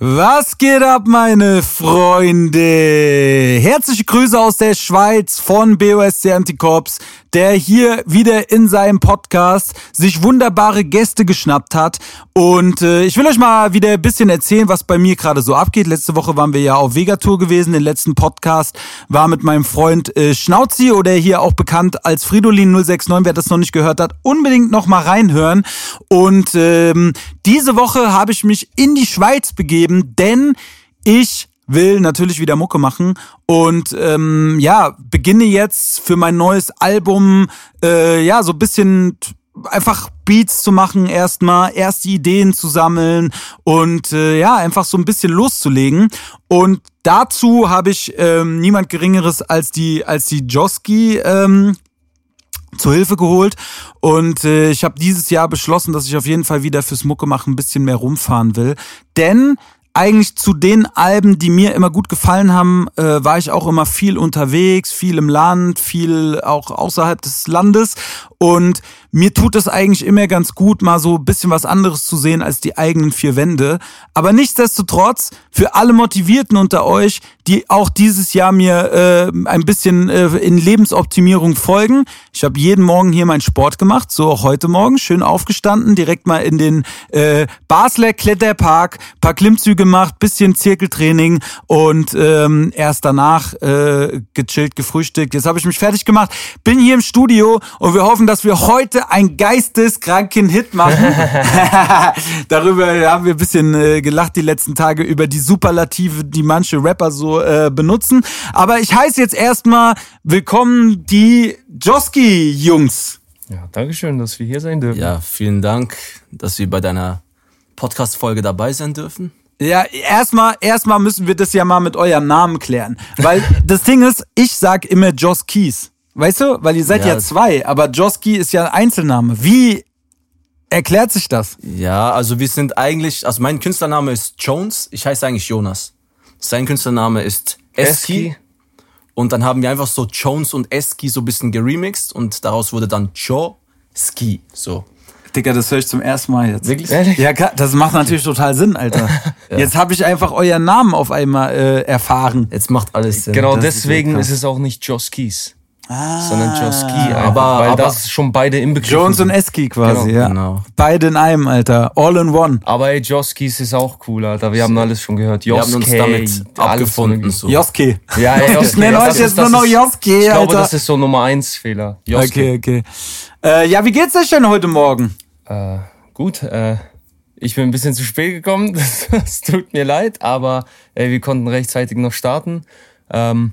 Was geht ab, meine Freunde? Herzliche Grüße aus der Schweiz von BOSC Anticorps, der hier wieder in seinem Podcast sich wunderbare Gäste geschnappt hat. Und äh, ich will euch mal wieder ein bisschen erzählen, was bei mir gerade so abgeht. Letzte Woche waren wir ja auf Vegatour gewesen. Den letzten Podcast war mit meinem Freund äh, Schnauzi oder hier auch bekannt als Fridolin 069. Wer das noch nicht gehört hat, unbedingt noch mal reinhören. Und ähm, diese Woche habe ich mich in die Schweiz begeben, denn ich will natürlich wieder Mucke machen. Und ähm, ja beginne jetzt für mein neues Album äh, ja so ein bisschen einfach Beats zu machen erstmal, erst die Ideen zu sammeln und äh, ja, einfach so ein bisschen loszulegen. Und dazu habe ich ähm, niemand Geringeres als die, als die Joski ähm, zur Hilfe geholt. Und äh, ich habe dieses Jahr beschlossen, dass ich auf jeden Fall wieder fürs Mucke machen ein bisschen mehr rumfahren will, denn eigentlich zu den Alben, die mir immer gut gefallen haben, äh, war ich auch immer viel unterwegs, viel im Land, viel auch außerhalb des Landes. Und mir tut es eigentlich immer ganz gut, mal so ein bisschen was anderes zu sehen als die eigenen vier Wände. Aber nichtsdestotrotz, für alle Motivierten unter euch, die auch dieses Jahr mir äh, ein bisschen äh, in Lebensoptimierung folgen. Ich habe jeden Morgen hier meinen Sport gemacht, so auch heute Morgen, schön aufgestanden, direkt mal in den äh, Basler Kletterpark, paar Klimmzüge gemacht, bisschen Zirkeltraining und ähm, erst danach äh, gechillt, gefrühstückt. Jetzt habe ich mich fertig gemacht, bin hier im Studio und wir hoffen, dass wir heute ein geisteskranken Hit machen. Darüber haben wir ein bisschen äh, gelacht die letzten Tage über die Superlative, die manche Rapper so äh, benutzen. Aber ich heiße jetzt erstmal willkommen die Joski-Jungs. Ja, Dankeschön, dass wir hier sein dürfen. Ja, vielen Dank, dass wir bei deiner Podcast-Folge dabei sein dürfen. Ja, erstmal, erstmal müssen wir das ja mal mit eurem Namen klären. Weil das Ding ist, ich sag immer Joss Keys. Weißt du? Weil ihr seid ja, Ja. zwei, aber Joski ist ja ein Einzelname. Wie erklärt sich das? Ja, also wir sind eigentlich, also mein Künstlername ist Jones, ich heiße eigentlich Jonas. Sein Künstlername ist Eski. Eski. Und dann haben wir einfach so Jones und Eski so ein bisschen geremixed und daraus wurde dann Joe Ski. So. Digga, das höre ich zum ersten Mal jetzt. Wirklich? Ehrlich? Ja, das macht natürlich total Sinn, Alter. Jetzt habe ich einfach euren Namen auf einmal äh, erfahren. Jetzt macht alles Sinn. Genau das ist deswegen ja ist, krass. es auch nicht Joss Keys, Ah. sondern einfach, Aber- weil aber- das schon beide im Begriff Jones und. Eski quasi, Genau, ja. genau. Beide in einem, Alter. All in one. Aber ey, Joss Keys ist auch cool, Alter. Wir haben alles schon gehört. Wir haben uns Joski, damit abgefunden. So. Joski. Ja, ey, Joski, Ich nenne das euch ist- jetzt nur noch Joski, Ich glaube, Alter. das ist so Nummer eins Fehler. Joski. Okay, okay. Äh, ja, wie geht's euch denn heute Morgen? Äh, gut, äh, ich bin ein bisschen zu spät gekommen. Das, das tut mir leid, aber ey, wir konnten rechtzeitig noch starten. Ähm,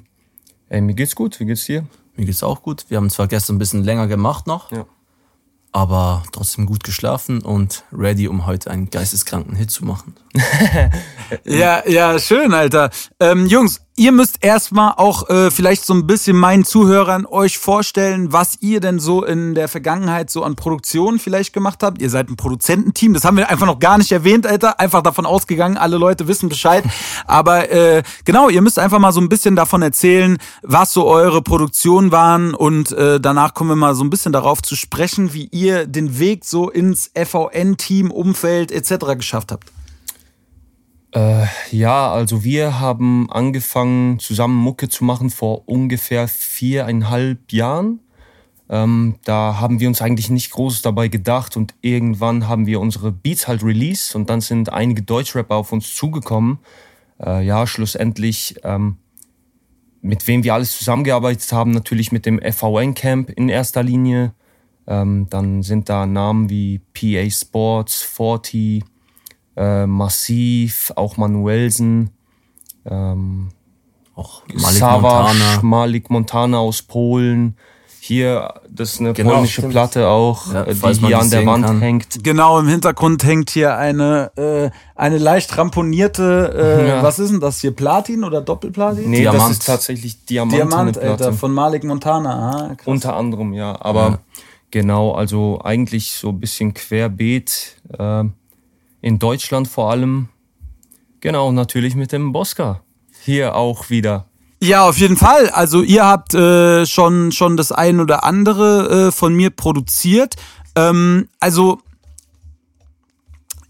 ey, mir geht's gut. Wie geht's dir? Mir geht's auch gut. Wir haben zwar gestern ein bisschen länger gemacht noch, Ja. aber trotzdem gut geschlafen und ready, um heute einen geisteskranken Hit zu machen. Ja, ja, schön, Alter. Ähm, Jungs, ihr müsst erstmal auch äh, vielleicht so ein bisschen meinen Zuhörern euch vorstellen, was ihr denn so in der Vergangenheit so an Produktionen vielleicht gemacht habt. Ihr seid ein Produzententeam, das haben wir einfach noch gar nicht erwähnt, Alter. Einfach davon ausgegangen, alle Leute wissen Bescheid. Aber äh, genau, ihr müsst einfach mal so ein bisschen davon erzählen, was so eure Produktionen waren und äh, danach kommen wir mal so ein bisschen darauf zu sprechen, wie ihr den Weg so ins FVN-Team, Umfeld etc. geschafft habt. Äh, ja, also wir haben angefangen, zusammen Mucke zu machen vor ungefähr viereinhalb Jahren. Ähm, da haben wir uns eigentlich nicht groß dabei gedacht und irgendwann haben wir unsere Beats halt released und dann sind einige Deutschrapper auf uns zugekommen. Äh, ja, schlussendlich, ähm, mit wem wir alles zusammengearbeitet haben, natürlich mit dem FVN Camp in erster Linie. Ähm, dann sind da Namen wie PA Sports, 40, äh, Massiv, auch Manuelsen, ähm, Auch Malik Savage, Montana. Malik Montana aus Polen. Hier, das ist eine Genau, polnische stimmt. Platte auch, Ja, äh, die hier an der Wand kann. hängt. Genau, im Hintergrund hängt hier eine, äh, eine leicht ramponierte, äh, Ja. was ist denn das hier, Platin oder Doppelplatin? Nee, Diamant. das ist tatsächlich Diamant, Diamant. Alter, von Malik Montana. Ah, krass. Unter anderem, ja. Aber genau, also eigentlich so ein bisschen querbeet. Äh, in Deutschland vor allem. Genau, natürlich mit dem Bosca. Hier auch wieder. Ja, auf jeden Fall. Also ihr habt äh, schon, schon das ein oder andere äh, von mir produziert. Ähm, also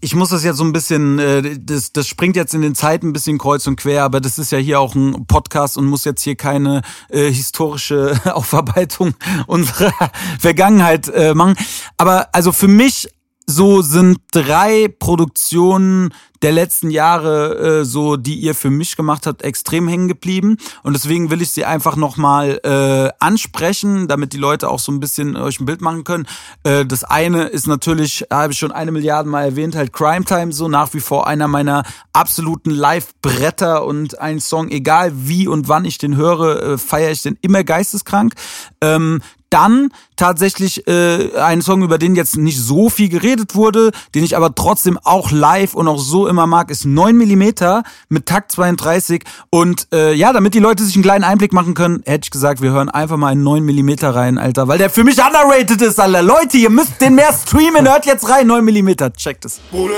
ich muss das jetzt so ein bisschen, äh, das, das springt jetzt in den Zeiten ein bisschen kreuz und quer, aber das ist ja hier auch ein Podcast und muss jetzt hier keine äh, historische Aufarbeitung unserer Vergangenheit äh, machen. Aber also für mich so sind drei Produktionen der letzten Jahre, äh, so die ihr für mich gemacht habt, extrem hängen geblieben. Und deswegen will ich sie einfach nochmal äh, ansprechen, damit die Leute auch so ein bisschen euch ein Bild machen können. Äh, das eine ist natürlich, habe ich schon eine Milliarde Mal erwähnt, halt Crime Time, so nach wie vor einer meiner absoluten Live-Bretter und ein Song, egal wie und wann ich den höre, äh, feiere ich den immer geisteskrank. Ähm, dann tatsächlich äh, einen Song, über den jetzt nicht so viel geredet wurde, den ich aber trotzdem auch live und auch so immer mag, ist 9 mm mit Takt 32. Und äh, ja, damit die Leute sich einen kleinen Einblick machen können, hätte ich gesagt, wir hören einfach mal in 9 mm rein, Alter, weil der für mich underrated ist, Alter. Leute, ihr müsst den mehr streamen, hört jetzt rein, 9 mm, checkt es. Bruder,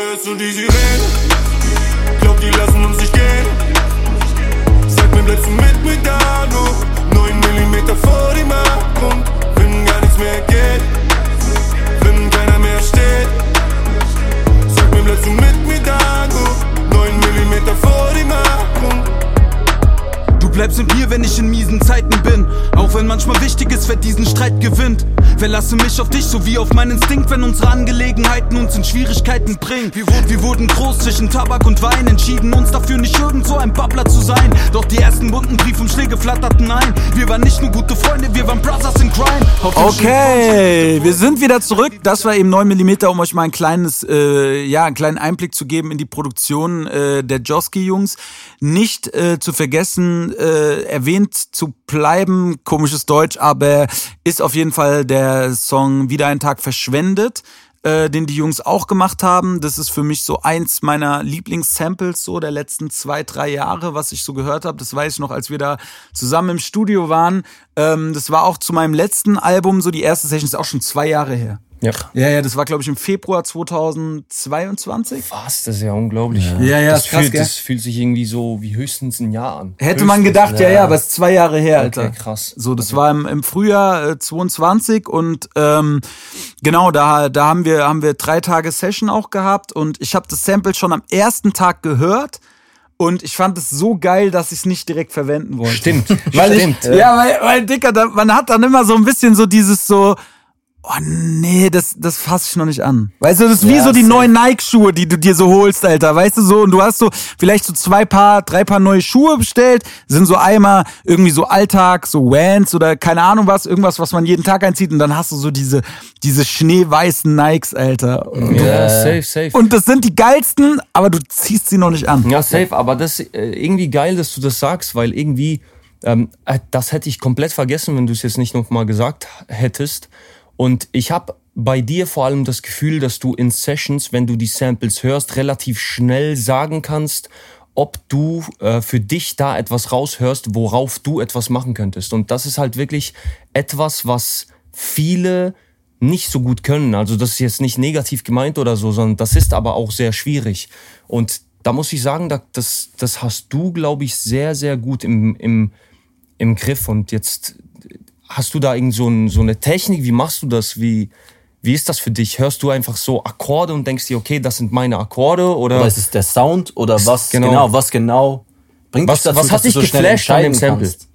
mit da, du? 9 mm vor dem Abgrund, wenn gar bleibst mit mir, wenn ich in miesen Zeiten bin. Auch wenn manchmal wichtig ist, wer diesen Streit gewinnt. Verlasse mich auf dich sowie auf meinen Instinkt, wenn unsere Angelegenheiten uns in Schwierigkeiten bringen. Wir, wir wurden groß zwischen Tabak und Wein, entschieden uns dafür nicht irgend so ein Babbler zu sein. Doch die ersten bunten Briefumschläge flatterten ein. Wir waren nicht nur gute Freunde, wir waren Brothers in Crime. Okay, wir sind wieder zurück. Das war eben 9 mm, um euch mal ein kleines, äh, ja, einen kleinen Einblick zu geben in die Produktion äh, der Joski-Jungs. Nicht äh, zu vergessen, äh, erwähnt zu bleiben, komisches Deutsch, aber ist auf jeden Fall der Song Wieder ein Tag verschwendet äh, den die Jungs auch gemacht haben. Das ist für mich so eins meiner Lieblingssamples so der letzten zwei, drei Jahre, was ich so gehört habe. Das weiß ich noch, als wir da zusammen im Studio waren. Ähm, das war auch zu meinem letzten Album, so die erste Session ist auch schon zwei Jahre her. Ja. Ja, ja, das war, glaube ich, im Februar 2022. Was? Das ist ja unglaublich. Ja, ja, das, ist krass, fühlt, gell? das fühlt sich irgendwie so wie höchstens ein Jahr an. Hätte man Höchstens, gedacht, ja, ja, aber es ist zwei Jahre her, Alter. Okay, krass. So, das war im, im Frühjahr äh, 22 und ähm, genau, da, da haben wir haben wir drei Tage Session auch gehabt und ich habe das Sample schon am ersten Tag gehört und ich fand es so geil, dass ich es nicht direkt verwenden wollte. Stimmt, weil stimmt. Ich, ja, weil, weil Dicker, da, man hat dann immer so ein bisschen so dieses so, oh nee, das, das fasse ich noch nicht an. Weißt du, das ist wie Ja, so die safe. neuen Nike-Schuhe, die du dir so holst, Alter. Weißt du so, und du hast so vielleicht so zwei Paar, drei Paar neue Schuhe bestellt, sind so einmal irgendwie so Alltag, so Vans oder keine Ahnung was, irgendwas, was man jeden Tag einzieht und dann hast du so diese, diese schneeweißen Nikes, Alter. Und, Ja, safe, safe. und das sind die geilsten, aber du ziehst sie noch nicht an. Ja, safe, aber das ist äh, irgendwie geil, dass du das sagst, weil irgendwie, ähm, äh, das hätte ich komplett vergessen, wenn du es jetzt nicht noch mal gesagt hättest. Und ich habe bei dir vor allem das Gefühl, dass du in Sessions, wenn du die Samples hörst, relativ schnell sagen kannst, ob du äh, für dich da etwas raushörst, worauf du etwas machen könntest. Und das ist halt wirklich etwas, was viele nicht so gut können. Also das ist jetzt nicht negativ gemeint oder so, sondern das ist aber auch sehr schwierig. Und da muss ich sagen, da- das, das hast du, glaube ich, sehr, sehr gut im, im, im Griff. Und jetzt hast du da irgend so, ein, so eine Technik, wie machst du das? Wie, wie ist das für dich? Hörst du einfach so Akkorde und denkst dir, okay, das sind meine Akkorde? Oder, Oder ist es der Sound oder was Genau. genau, was genau bringt Was- dich dazu, was hat dich so schnell geflasht an dem Sample? kannst?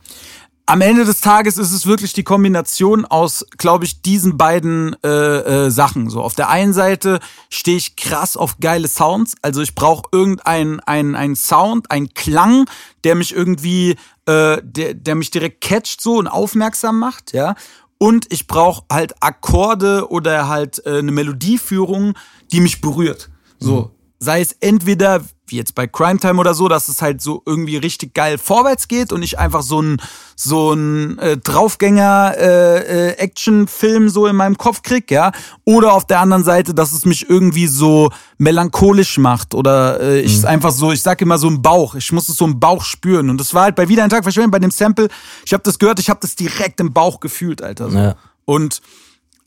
Am Ende des Tages ist es wirklich die Kombination aus, glaube ich, diesen beiden äh, äh, Sachen. So auf der einen Seite stehe ich krass auf geile Sounds, also ich brauche irgendeinen ein, ein Sound, einen Klang, der mich irgendwie, äh, der, der mich direkt catcht so und aufmerksam macht, ja. Und ich brauche halt Akkorde oder halt äh, eine Melodieführung, die mich berührt. So, sei es entweder wie jetzt bei Crime Time oder so, dass es halt so irgendwie richtig geil vorwärts geht und ich einfach so ein so ein äh, Draufgänger äh, äh, Actionfilm so in meinem Kopf krieg, ja, oder auf der anderen Seite, dass es mich irgendwie so melancholisch macht oder äh, ich es einfach so, ich sag immer so im Bauch, ich muss es so im Bauch spüren und das war halt bei wieder ein Tag verschwunden bei dem Sample, ich habe das gehört, ich habe das direkt im Bauch gefühlt, Alter. So. Ja. Und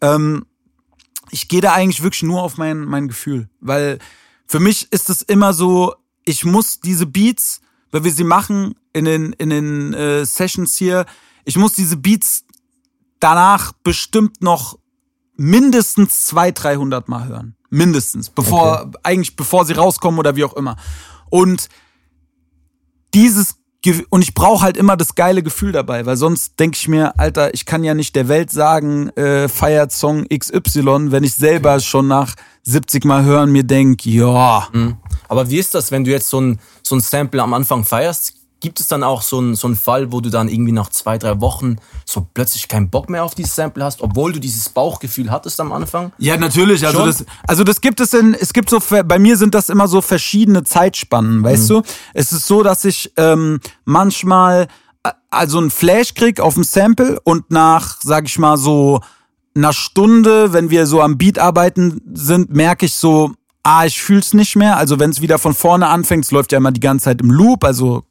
ähm, ich gehe da eigentlich wirklich nur auf mein, mein Gefühl. Weil für mich ist es immer so, ich muss diese Beats, weil wir sie machen in den, in den äh, Sessions hier, ich muss diese Beats danach bestimmt noch mindestens 200, 300 Mal hören. mindestens, bevor eigentlich bevor sie rauskommen oder wie auch immer. Und dieses und ich brauche halt immer das geile Gefühl dabei, weil sonst denke ich mir, Alter, ich kann ja nicht der Welt sagen, äh, feiert Song XY, wenn ich selber schon nach 70 Mal hören mir denk, ja, Aber wie ist das, wenn du jetzt so ein, so ein Sample am Anfang feierst? Gibt es dann auch so einen so einen Fall, wo du dann irgendwie nach zwei, drei Wochen so plötzlich keinen Bock mehr auf dieses Sample hast, obwohl du dieses Bauchgefühl hattest am Anfang? Ja, natürlich. Also Schon? das, also das gibt es in, es gibt so, bei mir sind das immer so verschiedene Zeitspannen, weißt du? Es ist so, dass ich ähm, manchmal äh, also einen Flash krieg auf dem Sample und nach, sag ich mal so einer Stunde, wenn wir so am Beat arbeiten sind, merke ich so, ah, ich fühl's nicht mehr. Also wenn es wieder von vorne anfängt, es läuft ja immer die ganze Zeit im Loop, also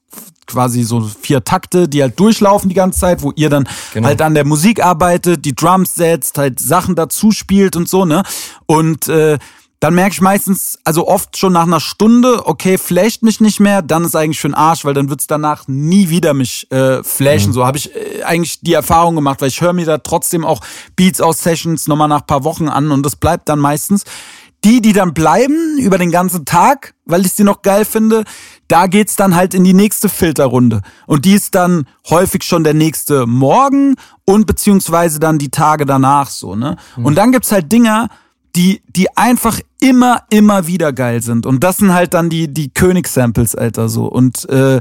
quasi so vier Takte, die halt durchlaufen die ganze Zeit, wo ihr dann Genau. halt an der Musik arbeitet, die Drums setzt, halt Sachen dazu spielt und so, ne? Und äh, dann merke ich meistens, also oft schon nach einer Stunde, okay, flasht mich nicht mehr, dann ist eigentlich für den Arsch, weil dann wird's danach nie wieder mich äh, flashen. So habe ich äh, eigentlich die Erfahrung gemacht, weil ich höre mir da trotzdem auch Beats aus Sessions nochmal nach paar Wochen an und das bleibt dann meistens. Die, die dann bleiben über den ganzen Tag, weil ich sie noch geil finde, da geht's dann halt in die nächste Filterrunde. Und die ist dann häufig schon der nächste Morgen und beziehungsweise dann die Tage danach so, ne? Und dann gibt's halt Dinger, die, die einfach immer, immer wieder geil sind. Und das sind halt dann die, die Königssamples, Alter, so. Und äh,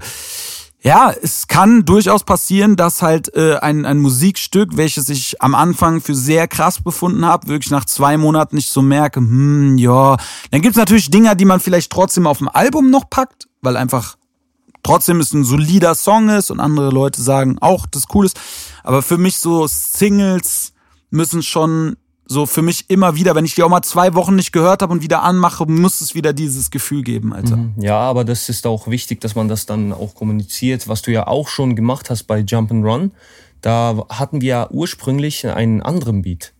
ja, es kann durchaus passieren, dass halt äh, ein, ein Musikstück, welches ich am Anfang für sehr krass befunden habe, wirklich nach zwei Monaten nicht so merke, hm, ja. Dann gibt's natürlich Dinger, die man vielleicht trotzdem auf dem Album noch packt, weil einfach trotzdem es ein solider Song ist und andere Leute sagen auch, das cool ist. Aber für mich so Singles müssen schon so für mich immer wieder, wenn ich die auch mal zwei Wochen nicht gehört habe und wieder anmache, muss es wieder dieses Gefühl geben, Alter. Ja, aber das ist auch wichtig, dass man das dann auch kommuniziert, was du ja auch schon gemacht hast bei Jump and Run. Da hatten wir ja ursprünglich einen anderen Beat.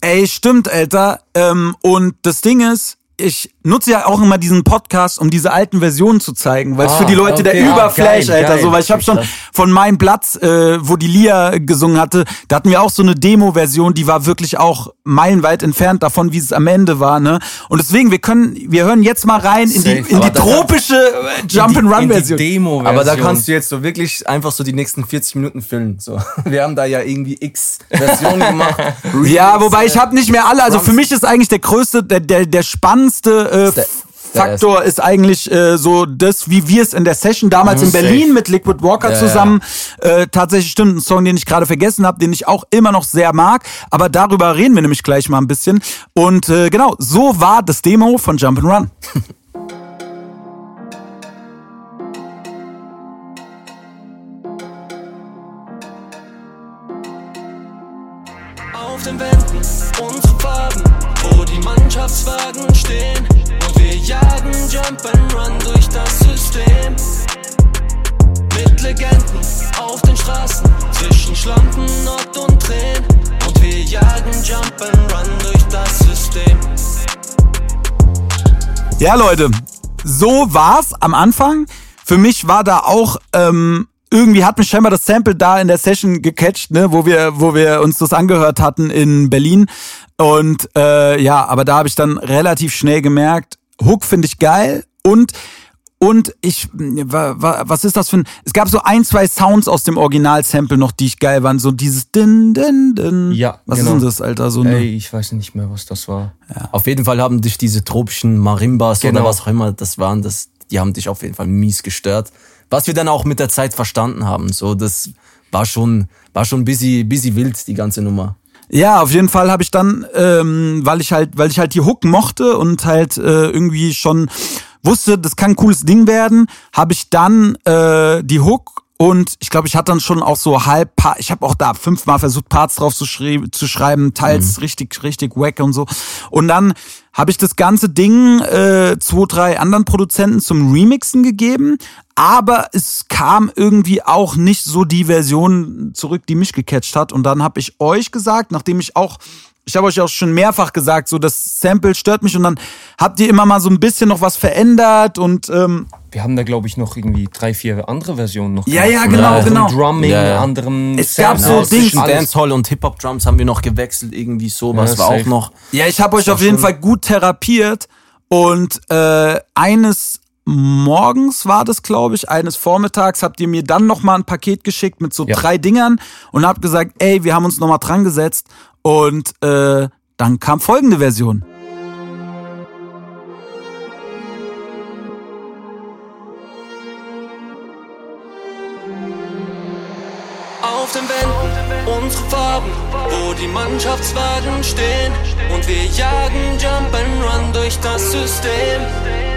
Ey, stimmt, Alter. Ähm, und das Ding ist, ich nutze ja auch immer diesen Podcast, um diese alten Versionen zu zeigen, weil es Ah, für die Leute der okay. Ah, Überflash, geil, Alter, geil. so, weil ich habe schon von meinem Platz, äh, wo die Lia gesungen hatte, da hatten wir auch so eine Demo-Version, die war wirklich auch meilenweit entfernt davon, wie es am Ende war, ne? Und deswegen, wir können, wir hören jetzt mal rein in die, in die tropische äh, Jump and Run Version. Demo Aber da kannst du jetzt so wirklich einfach so die nächsten 40 Minuten füllen. So. Wir haben da ja irgendwie x Versionen gemacht. Ja, wobei ich habe nicht mehr alle. Also für mich ist eigentlich der größte, der, der, der spannendste äh, der- Faktor ist eigentlich äh, so das, wie wir es in der Session damals in Mhm, Berlin safe. mit Liquid Walker Ja, zusammen Äh, tatsächlich stimmt ein Song, den ich gerade vergessen habe, den ich auch immer noch sehr mag. Aber darüber reden wir nämlich gleich mal ein bisschen. Und äh, genau, so war das Demo von Jump and Run. Auf den Wänden unsere Farben, wo die Mannschaftswagen stehen. Und wir jagen Jump and Run durch das System. Mit Legenden auf den Straßen, zwischen Schlampen, Nord und Tränen. Und wir jagen Jump and Run durch das System. Ja, Leute, so war's am Anfang. Für mich war da auch ähm, irgendwie hat mich scheinbar das Sample da in der Session gecatcht, ne, wo wir, wo wir uns das angehört hatten in Berlin. Und äh, ja, aber da habe ich dann relativ schnell gemerkt, Hook finde ich geil und und ich, wa- wa- was ist das für ein, es gab so ein, zwei Sounds aus dem Original-Sample noch, die ich geil waren, so dieses din, din, din. Ja, Was genau. ist denn das, Alter? So eine, Ey, ich weiß nicht mehr, was das war. Auf jeden Fall haben dich diese tropischen Marimbas Genau. oder was auch immer das waren, das, die haben dich auf jeden Fall mies gestört. Was wir dann auch mit der Zeit verstanden haben. So, das war schon, war schon busy, busy wild, die ganze Nummer. Ja, auf jeden Fall habe ich dann, ähm, weil ich halt, weil ich halt die Hook mochte und halt äh, irgendwie schon wusste, das kann ein cooles Ding werden, habe ich dann äh, die Hook und ich glaube, ich hatte dann schon auch so halb, Pa- ich habe auch da fünfmal versucht, Parts drauf zu, schrie zu schreiben, teils richtig, richtig wack und so. Und dann habe ich das ganze Ding äh, zwei, drei anderen Produzenten zum Remixen gegeben, aber es kam irgendwie auch nicht so die Version zurück, die mich gecatcht hat. Und dann habe ich euch gesagt, nachdem ich auch ich habe euch auch schon mehrfach gesagt, so das Sample stört mich und dann habt ihr immer mal so ein bisschen noch was verändert und ähm, Wir haben da, glaube ich, noch irgendwie drei, vier andere Versionen noch. Ja, gemacht. ja, genau, Auch genau. Drumming, Ja, ja. anderen Es gab so Dings-. Dancehall und Hip-Hop-Drums haben wir noch gewechselt, irgendwie sowas Ja, war auch safe. noch. Ja, ich habe euch auf jeden Fall gut therapiert und äh, eines morgens war das, glaube ich, eines Vormittags habt ihr mir dann noch mal ein Paket geschickt mit so Ja. drei Dingern und habt gesagt, ey, wir haben uns noch mal dran gesetzt und äh, dann kam folgende Version. Auf den Wänden unsere Farben, wo die Mannschaftswagen stehen. Und wir jagen Jump and Run durch das System.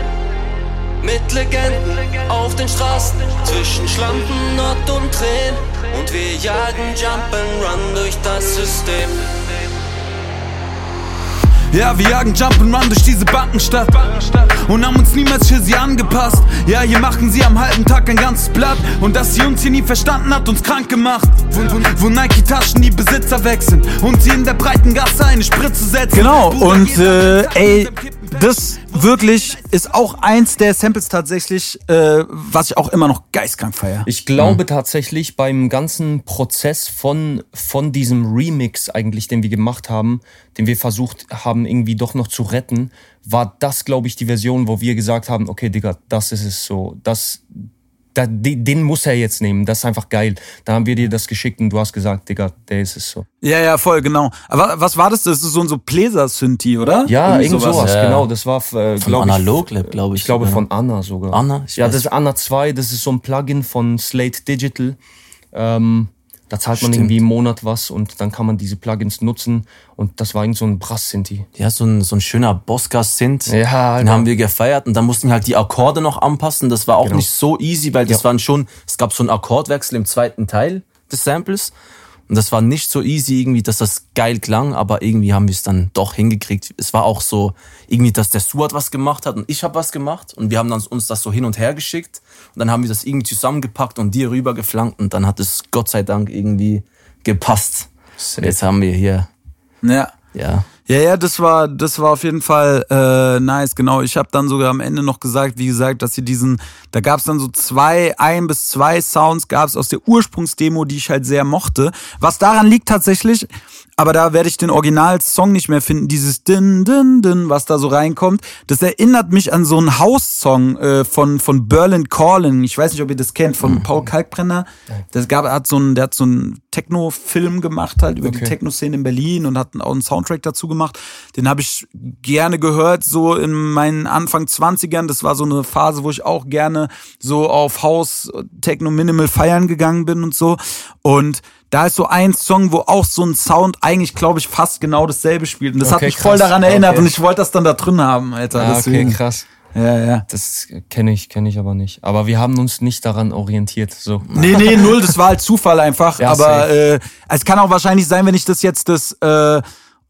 Mit Legenden auf den Straßen, zwischen Schlampen, Nord und Tränen. Und wir jagen Jump and Run durch das System. Ja, wir jagen Jump'n'Run durch diese Bankenstadt und haben uns niemals für sie angepasst. Ja, hier machen sie am halben Tag ein ganzes Blatt und dass sie uns hier nie verstanden hat, uns krank gemacht. Wo, wo, wo Nike-Taschen die Besitzer wechseln und sie in der breiten Gasse eine Spritze setzen. Genau, und äh, ey, das wirklich ist auch eins der Samples tatsächlich, äh, was ich auch immer noch geistkrank feier. Ich glaube tatsächlich beim ganzen Prozess von, von diesem Remix eigentlich, den wir gemacht haben, den wir versucht haben irgendwie doch noch zu retten, war das, glaube ich, die Version, wo wir gesagt haben, okay, Digga, das ist es so, das, da, den muss er jetzt nehmen, das ist einfach geil. Da haben wir dir das geschickt und du hast gesagt, Digga, der ist es so. Ja, ja, voll, genau. Aber was war das? Das ist so ein so Bläser-Synthi, oder? Ja, irgend sowas, Ja. genau. Das war, äh, Von glaube ich, Analog-Lab, glaube ich. Ich glaube von Anna sogar. Anna? Ich ja, das ist Anna 2, das ist so ein Plugin von Slate Digital. Ähm, da zahlt man Stimmt. irgendwie im Monat was und dann kann man diese Plugins nutzen. Und das war irgend so ein Brass-Sinti. Ja, so ein, so ein schöner Bosca-Synth. Ja, Den Alter. haben wir gefeiert und dann mussten wir halt die Akkorde noch anpassen. Das war auch Genau. nicht so easy, weil das waren schon, es gab so einen Akkordwechsel im zweiten Teil des Samples. Und das war nicht so easy irgendwie, dass das geil klang, aber irgendwie haben wir es dann doch hingekriegt. Es war auch so irgendwie, dass der Suat was gemacht hat und ich habe was gemacht und wir haben dann uns das so hin und her geschickt und dann haben wir das irgendwie zusammengepackt und dir rüber geflankt und dann hat es Gott sei Dank irgendwie gepasst. Jetzt haben wir hier, Ja. ja, Ja, ja, das war, das war auf jeden Fall äh, nice, genau. Ich habe dann sogar am Ende noch gesagt, wie gesagt, dass sie diesen, da gab's dann so zwei, ein bis zwei Sounds gab's aus der Ursprungsdemo, die ich halt sehr mochte. Was daran liegt tatsächlich, aber da werde ich den Originalsong nicht mehr finden, dieses Din, Din, Din, was da so reinkommt. Das erinnert mich an so einen House-Song äh, von, von Berlin Calling. Ich weiß nicht, ob ihr das kennt, von Paul Kalkbrenner. Das gab, hat so einen, der hat so einen Techno-Film gemacht halt über die Okay. Techno-Szene in Berlin und hat auch einen Soundtrack dazu gemacht. Den habe ich gerne gehört, so in meinen Anfang 20ern. Das war so eine Phase, wo ich auch gerne so auf House, Techno, Minimal feiern gegangen bin und so. Und da ist so ein Song, wo auch so ein Sound eigentlich, glaube ich, fast genau dasselbe spielt. Und das hat Okay, mich voll krass. daran erinnert Okay. und ich wollte das dann da drin haben, Alter. Ah, okay, krass. Ja, ja. Das kenne ich, kenne ich aber nicht. Aber wir haben uns nicht daran orientiert. So. Nee, nee, null, das war halt Zufall einfach. Ja, aber äh, es kann auch wahrscheinlich sein, wenn ich das jetzt das äh,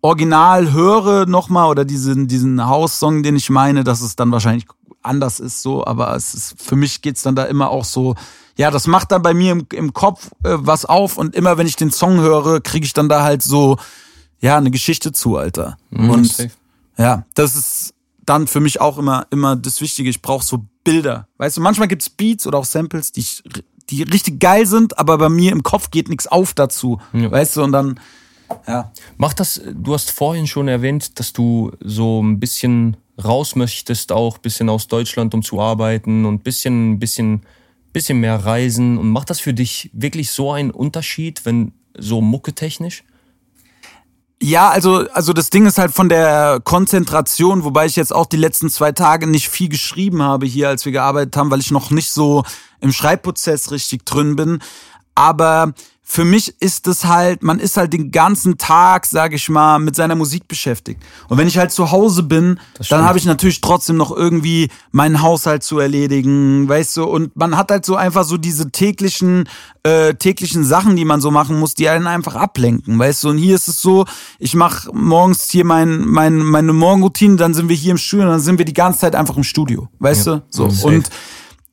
Original höre nochmal oder diesen, diesen House-Song, den ich meine, dass es dann wahrscheinlich anders ist so. Aber es ist, für mich geht's dann da immer auch so, ja, das macht dann bei mir im, im Kopf äh, was auf und immer wenn ich den Song höre, kriege ich dann da halt so, ja, eine Geschichte zu, Alter. und safe. ja, das ist dann für mich auch immer, immer das Wichtige. Ich brauche so Bilder. Weißt du, manchmal gibt's Beats oder auch Samples, die, ich, die richtig geil sind, aber bei mir im Kopf geht nichts auf dazu. Weißt du, und dann, ja. Mach das, du hast vorhin schon erwähnt, dass du so ein bisschen raus möchtest, auch ein bisschen aus Deutschland, um zu arbeiten und ein bisschen, bisschen, bisschen mehr reisen. Und macht das für dich wirklich so einen Unterschied, wenn so mucketechnisch? Ja, also, also das Ding ist halt von der Konzentration, wobei ich jetzt auch die letzten zwei Tage nicht viel geschrieben habe hier, als wir gearbeitet haben, weil ich noch nicht so im Schreibprozess richtig drin bin. Aber für mich ist es halt, man ist halt den ganzen Tag, sag ich mal, mit seiner Musik beschäftigt. Und wenn ich halt zu Hause bin, dann habe ich natürlich trotzdem noch irgendwie meinen Haushalt zu erledigen, weißt du, und man hat halt so einfach so diese täglichen, äh, täglichen Sachen, die man so machen muss, die einen einfach ablenken, weißt du. Und hier ist es so, ich mache morgens hier mein, mein, meine Morgenroutine, dann sind wir hier im Studio und dann sind wir die ganze Zeit einfach im Studio, weißt Ja, du? So. Und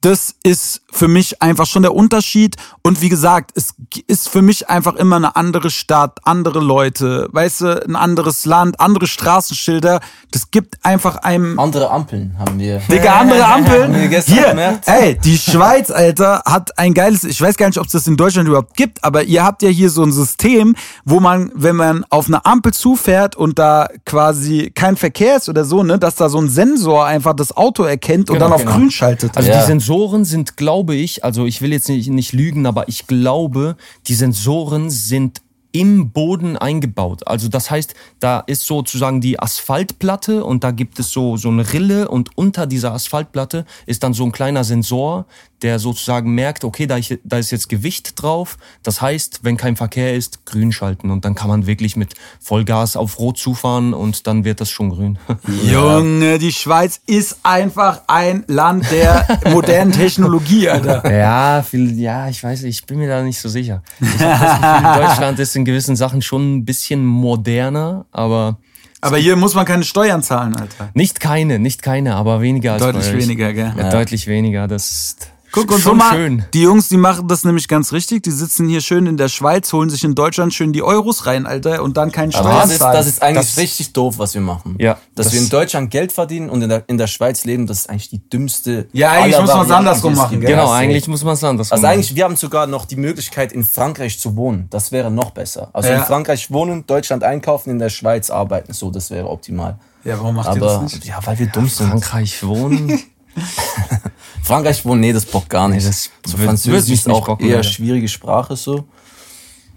das ist für mich einfach schon der Unterschied. Und wie gesagt, es ist für mich einfach immer eine andere Stadt, andere Leute, weißt du, ein anderes Land, andere Straßenschilder. Das gibt einfach einem. Andere Ampeln haben wir. Digga, andere Ampeln. wir gestern Hier, gemerkt. ey, die Schweiz, Alter, hat ein geiles, ich weiß gar nicht, ob es das in Deutschland überhaupt gibt, aber ihr habt ja hier so ein System, wo man, wenn man auf eine Ampel zufährt und da quasi kein Verkehr ist oder so, ne, dass da so ein Sensor einfach das Auto erkennt und Genau, dann auf genau. grün schaltet. Also Ja. die Sensoren sind, glaube ich, also ich will jetzt nicht, nicht lügen, aber ich glaube, die Sensoren sind im Boden eingebaut. Also das heißt, da ist sozusagen die Asphaltplatte und da gibt es so, so eine Rille und unter dieser Asphaltplatte ist dann so ein kleiner Sensor, der sozusagen merkt, okay, da, ich, da ist jetzt Gewicht drauf. Das heißt, wenn kein Verkehr ist, grün schalten und dann kann man wirklich mit Vollgas auf Rot zufahren und dann wird das schon grün. Junge, die Schweiz ist einfach ein Land der modernen Technologie, Alter. Ja, viel, ja, ich weiß, ich bin mir da nicht so sicher. Gefühl, Deutschland ist in gewissen Sachen schon ein bisschen moderner, aber Aber hier muss man keine Steuern zahlen, Alter. nicht keine, nicht keine, aber weniger als Deutlich weniger, gell? Ja, Deutlich weniger, das ist Guck, und so mal, schön. die Jungs, die machen das nämlich ganz richtig. Die sitzen hier schön in der Schweiz, holen sich in Deutschland schön die Euros rein, Alter, und dann keinen Aber Steuern das ist, zahlen. das ist eigentlich Das- richtig doof, was wir machen. Ja, Dass das- wir in Deutschland Geld verdienen und in der, in der Schweiz leben, das ist eigentlich die dümmste. Ja, eigentlich muss man's Varianten, andersrum es machen, gell? Genau, Ja, eigentlich muss man es anders Also machen. eigentlich, wir haben sogar noch die Möglichkeit, in Frankreich zu wohnen. Das wäre noch besser. Also Ja. in Frankreich wohnen, Deutschland einkaufen, in der Schweiz arbeiten. So, das wäre optimal. ja, warum macht ihr das Aber nicht? ja, weil wir dumm sind. Frankreich wohnen. Frankreich wohnen, nee, das bockt gar nicht. Nee, das so wird- Französisch ist auch bocken, eher Alter. schwierige Sprache so.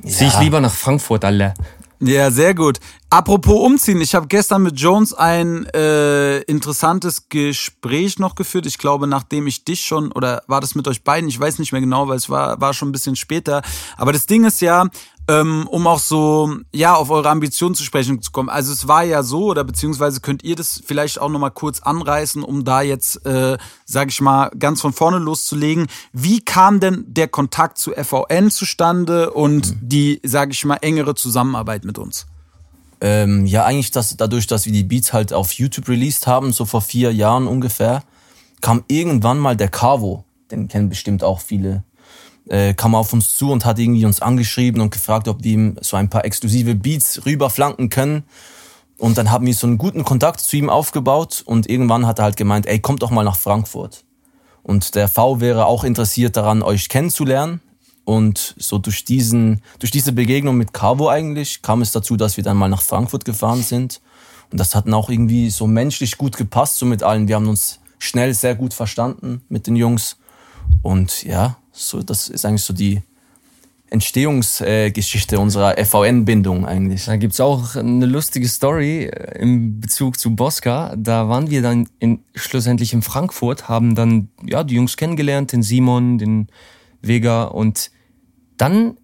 Zieh ich lieber nach Frankfurt, alle. Ja, sehr gut. Apropos umziehen, ich habe gestern mit Jones ein äh, interessantes Gespräch noch geführt. Ich glaube, nachdem ich dich schon, oder war das mit euch beiden? Ich weiß nicht mehr genau, weil es war, war schon ein bisschen später. Aber das Ding ist ja, ähm, um auch so, ja, auf eure Ambitionen zu sprechen zu kommen. Also es war ja so, oder beziehungsweise könnt ihr das vielleicht auch nochmal kurz anreißen, um da jetzt, äh, sag ich mal, ganz von vorne loszulegen. Wie kam denn der Kontakt zu FVN zustande und die, sag ich mal, engere Zusammenarbeit mit uns? Ähm, ja, eigentlich das, dadurch, dass wir die Beats halt auf YouTube released haben, so vor vier Jahren ungefähr, kam irgendwann mal der Cavo, den kennen bestimmt auch viele, äh, kam auf uns zu und hat irgendwie uns angeschrieben und gefragt, ob wir ihm so ein paar exklusive Beats rüberflanken können. Und dann haben wir so einen guten Kontakt zu ihm aufgebaut und irgendwann hat er halt gemeint, ey, kommt doch mal nach Frankfurt. Und der V wäre auch interessiert daran, euch kennenzulernen. Und so durch diesen, durch diese Begegnung mit Cavo eigentlich kam es dazu, dass wir dann mal nach Frankfurt gefahren sind. Und das hat dann auch irgendwie so menschlich gut gepasst, so mit allen. Wir haben uns schnell sehr gut verstanden mit den Jungs. Und ja, so, das ist eigentlich so die Entstehungsgeschichte unserer FVN-Bindung eigentlich. Da gibt's auch eine lustige Story äh, im Bezug zu Bosca. Da waren wir dann in, schlussendlich in Frankfurt, haben dann ja die Jungs kennengelernt, den Simon, den Vega und dann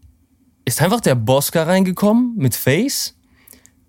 ist einfach der Bosca reingekommen mit Face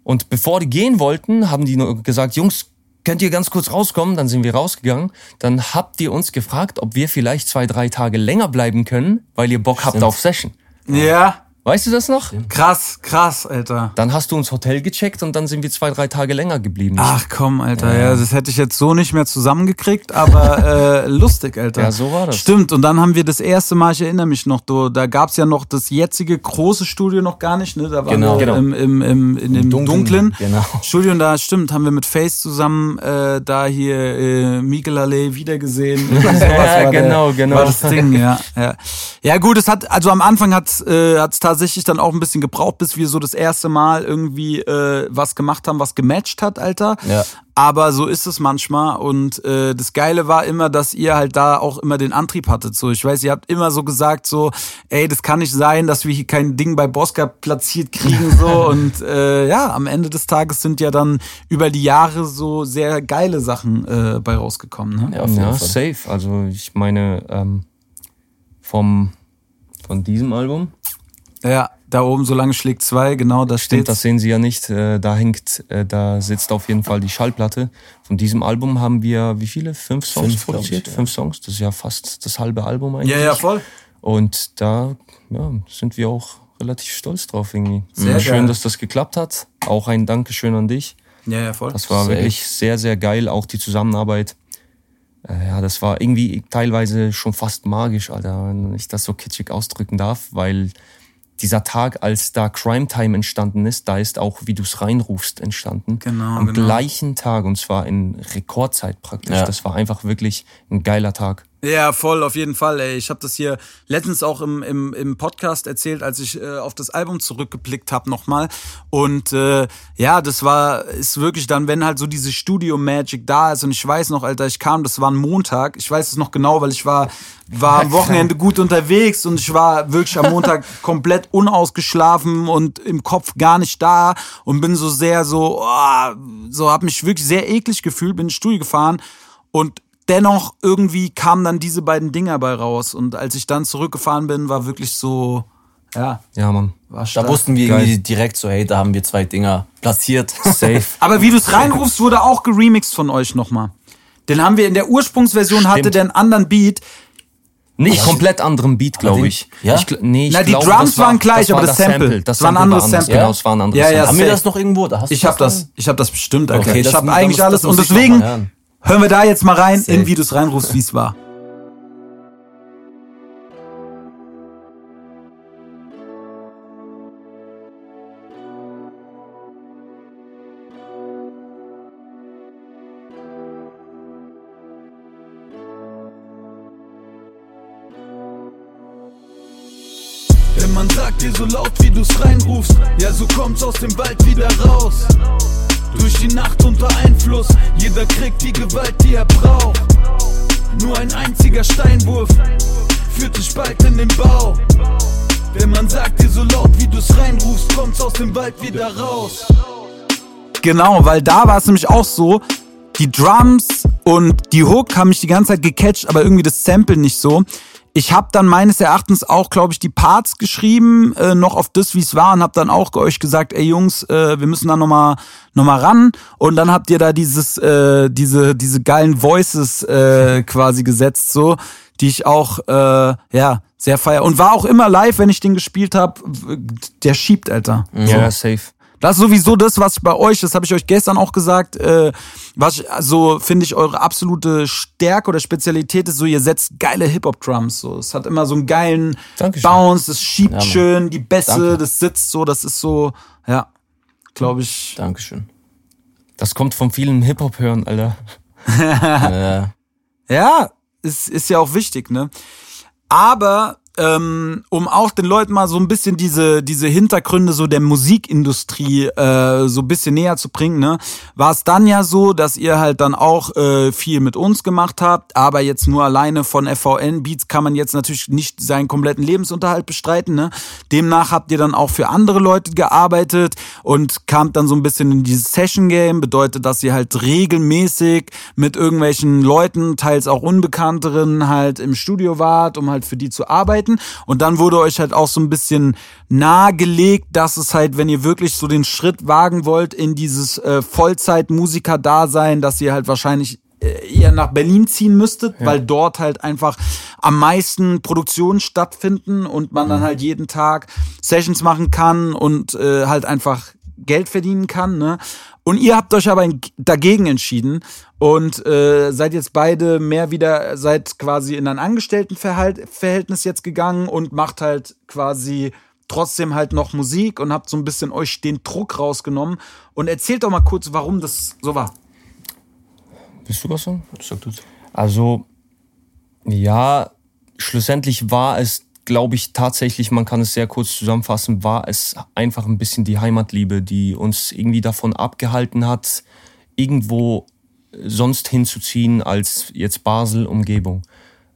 und bevor die gehen wollten, haben die nur gesagt, Jungs, könnt ihr ganz kurz rauskommen? Dann sind wir rausgegangen. Dann habt ihr uns gefragt, ob wir vielleicht zwei, drei Tage länger bleiben können, weil ihr Bock habt Stimmt. auf Session. Ja, Weißt du das noch? krass, krass, Alter. Dann hast du uns Hotel gecheckt und dann sind wir zwei, drei Tage länger geblieben. Ach komm, Alter, ja, das hätte ich jetzt so nicht mehr zusammengekriegt, aber äh, lustig, Alter. Ja, so war das. Stimmt, und dann haben wir das erste Mal, ich erinnere mich noch, du, da gab's ja noch das jetzige große Studio noch gar nicht, ne? Da waren Genau. wir Genau. im, im, im, in dem Dunklen, dunklen, genau. Studio und da, stimmt, haben wir mit Face zusammen äh, da hier äh, Miguel Allee wiedergesehen. War genau, der, genau. War das Ding, ja. Ja, ja gut, es hat, also am Anfang hat's äh, hat's tatsächlich dann auch ein bisschen gebraucht, bis wir so das erste Mal irgendwie äh, was gemacht haben, was gematcht hat, Alter. Ja. Aber so ist es manchmal. Und äh, das Geile war immer, dass ihr halt da auch immer den Antrieb hattet. So, ich weiß, ihr habt immer so gesagt, so, ey, das kann nicht sein, dass wir hier kein Ding bei Bosca platziert kriegen. So. Und äh, ja, am Ende des Tages sind ja dann über die Jahre so sehr geile Sachen äh, bei rausgekommen. Ne? Ja, Ja, safe. Also ich meine, ähm, vom, von diesem Album, Ja, da oben, solange schlägt zwei, genau, da stimmt, steht das sehen Sie ja nicht, äh, da hängt, äh, da sitzt auf jeden Fall die Schallplatte. Von diesem Album haben wir wie viele? Fünf Songs Fünf, glaub ich, produziert? ja. Fünf Songs, das ist ja fast das halbe Album eigentlich. Ja, ja, voll. Und da ja, sind wir auch relativ stolz drauf irgendwie. Sehr Schön, geil. dass das geklappt hat. Auch ein Dankeschön an dich. Ja, ja, voll. Das war Safe. wirklich sehr, sehr geil, auch die Zusammenarbeit. Äh, ja, das war irgendwie teilweise schon fast magisch, Alter, wenn ich das so kitschig ausdrücken darf, weil dieser Tag, als da Crime Time entstanden ist, da ist auch, wie du es reinrufst, entstanden. Genau, Am genau. gleichen Tag und zwar in Rekordzeit praktisch. Ja. Das war einfach wirklich ein geiler Tag. Ja, voll, auf jeden Fall. Ey. Ich habe das hier letztens auch im, im, im Podcast erzählt, als ich äh, auf das Album zurückgeblickt habe nochmal. Und äh, ja, das war, ist wirklich dann, wenn halt so diese Studio-Magic da ist. Und ich weiß noch, Alter, ich kam, das war ein Montag. Ich weiß es noch genau, weil ich war, war am Wochenende gut unterwegs und ich war wirklich am Montag komplett unausgeschlafen und im Kopf gar nicht da und bin so sehr so, oh, so hab mich wirklich sehr eklig gefühlt, bin ins Studio gefahren und dennoch irgendwie kamen dann diese beiden Dinger bei raus. Und als ich dann zurückgefahren bin, war wirklich so, ja, Ja, Mann. war Da stark. wussten wir Geil. irgendwie direkt so, hey, da haben wir zwei Dinger platziert. Safe. Aber wie du es reinrufst, wurde auch geremixed von euch nochmal. Den haben wir in der Ursprungsversion hatte Stimmt. der einen anderen Beat. Nicht komplett anderem Beat, glaube ich. Ja? ich nee, ich Na, die glaube, Drums das war, waren gleich, das aber das Sample. Das Das war ein Sample anderes. Sample. Genau, es war ein anderes Ja, ja, Sample. haben wir das noch irgendwo? Da hast du Ich hab das, dann? ich hab das bestimmt, Alter. Okay, ich das- habe das eigentlich alles und deswegen hören. wir da jetzt mal rein in Safe. wie du es reinrufst, wie es war. Wenn man sagt dir so laut, wie du's reinrufst, ja so kommt's aus dem Wald wieder raus. Durch die Nacht unter Einfluss, jeder kriegt die Gewalt, die er braucht. Nur ein einziger Steinwurf führt dich bald in den Bau. Wenn man sagt dir so laut, wie du's reinrufst, kommt's aus dem Wald wieder raus. Genau, weil da war es nämlich auch so, die Drums und die Hook haben mich die ganze Zeit gecatcht, aber irgendwie das Sample nicht so. Ich habe dann meines Erachtens auch, glaube ich, die Parts geschrieben, äh, noch auf das, wie es war, und habe dann auch euch gesagt, ey Jungs, äh, wir müssen da nochmal noch mal ran. Und dann habt ihr da dieses, äh, diese, diese geilen Voices äh, quasi gesetzt, so, die ich auch, äh, ja, sehr feier. Und war auch immer live, wenn ich den gespielt habe, der schiebt, Alter. Ja, safe. Das ist sowieso das, was bei euch, das habe ich euch gestern auch gesagt, äh, was ich, also finde ich eure absolute Stärke oder Spezialität ist so, ihr setzt geile Hip-Hop-Drums. So. Es hat immer so einen geilen Dankeschön. Bounce, es schiebt Mann. schön, die Bässe, Danke. das sitzt so, das ist so, ja, glaube ich. Dankeschön. Das kommt von vielen Hip-Hop hören, Alter. Äh, Ja, ist, ist ja auch wichtig, ne? Aber ähm, um auch den Leuten mal so ein bisschen diese diese Hintergründe so der Musikindustrie äh, so ein bisschen näher zu bringen, ne, war es dann ja so, dass ihr halt dann auch äh, viel mit uns gemacht habt, aber jetzt nur alleine von FVN Beats kann man jetzt natürlich nicht seinen kompletten Lebensunterhalt bestreiten, ne? Demnach habt ihr dann auch für andere Leute gearbeitet und kamt dann so ein bisschen in dieses Session Game, bedeutet, dass ihr halt regelmäßig mit irgendwelchen Leuten, teils auch unbekannteren, halt im Studio wart, um halt für die zu arbeiten. Und dann wurde euch halt auch so ein bisschen nahegelegt, dass es halt, wenn ihr wirklich so den Schritt wagen wollt in dieses äh, Vollzeit-Musiker-Dasein, dass ihr halt wahrscheinlich äh, eher nach Berlin ziehen müsstet, weil dort halt einfach am meisten Produktionen stattfinden und man dann halt jeden Tag Sessions machen kann und äh, halt einfach Geld verdienen kann. Ne? Und ihr habt euch aber dagegen entschieden und äh, seid jetzt beide mehr wieder, seid quasi in ein Angestelltenverhältnis jetzt gegangen und macht halt quasi trotzdem halt noch Musik und habt so ein bisschen euch den Druck rausgenommen. Und erzählt doch mal kurz, warum das so war. Willst du was sagen? sag. Also, ja, schlussendlich war es, glaube ich, tatsächlich, man kann es sehr kurz zusammenfassen, war es einfach ein bisschen die Heimatliebe, die uns irgendwie davon abgehalten hat, irgendwo sonst hinzuziehen als jetzt Basel, Umgebung.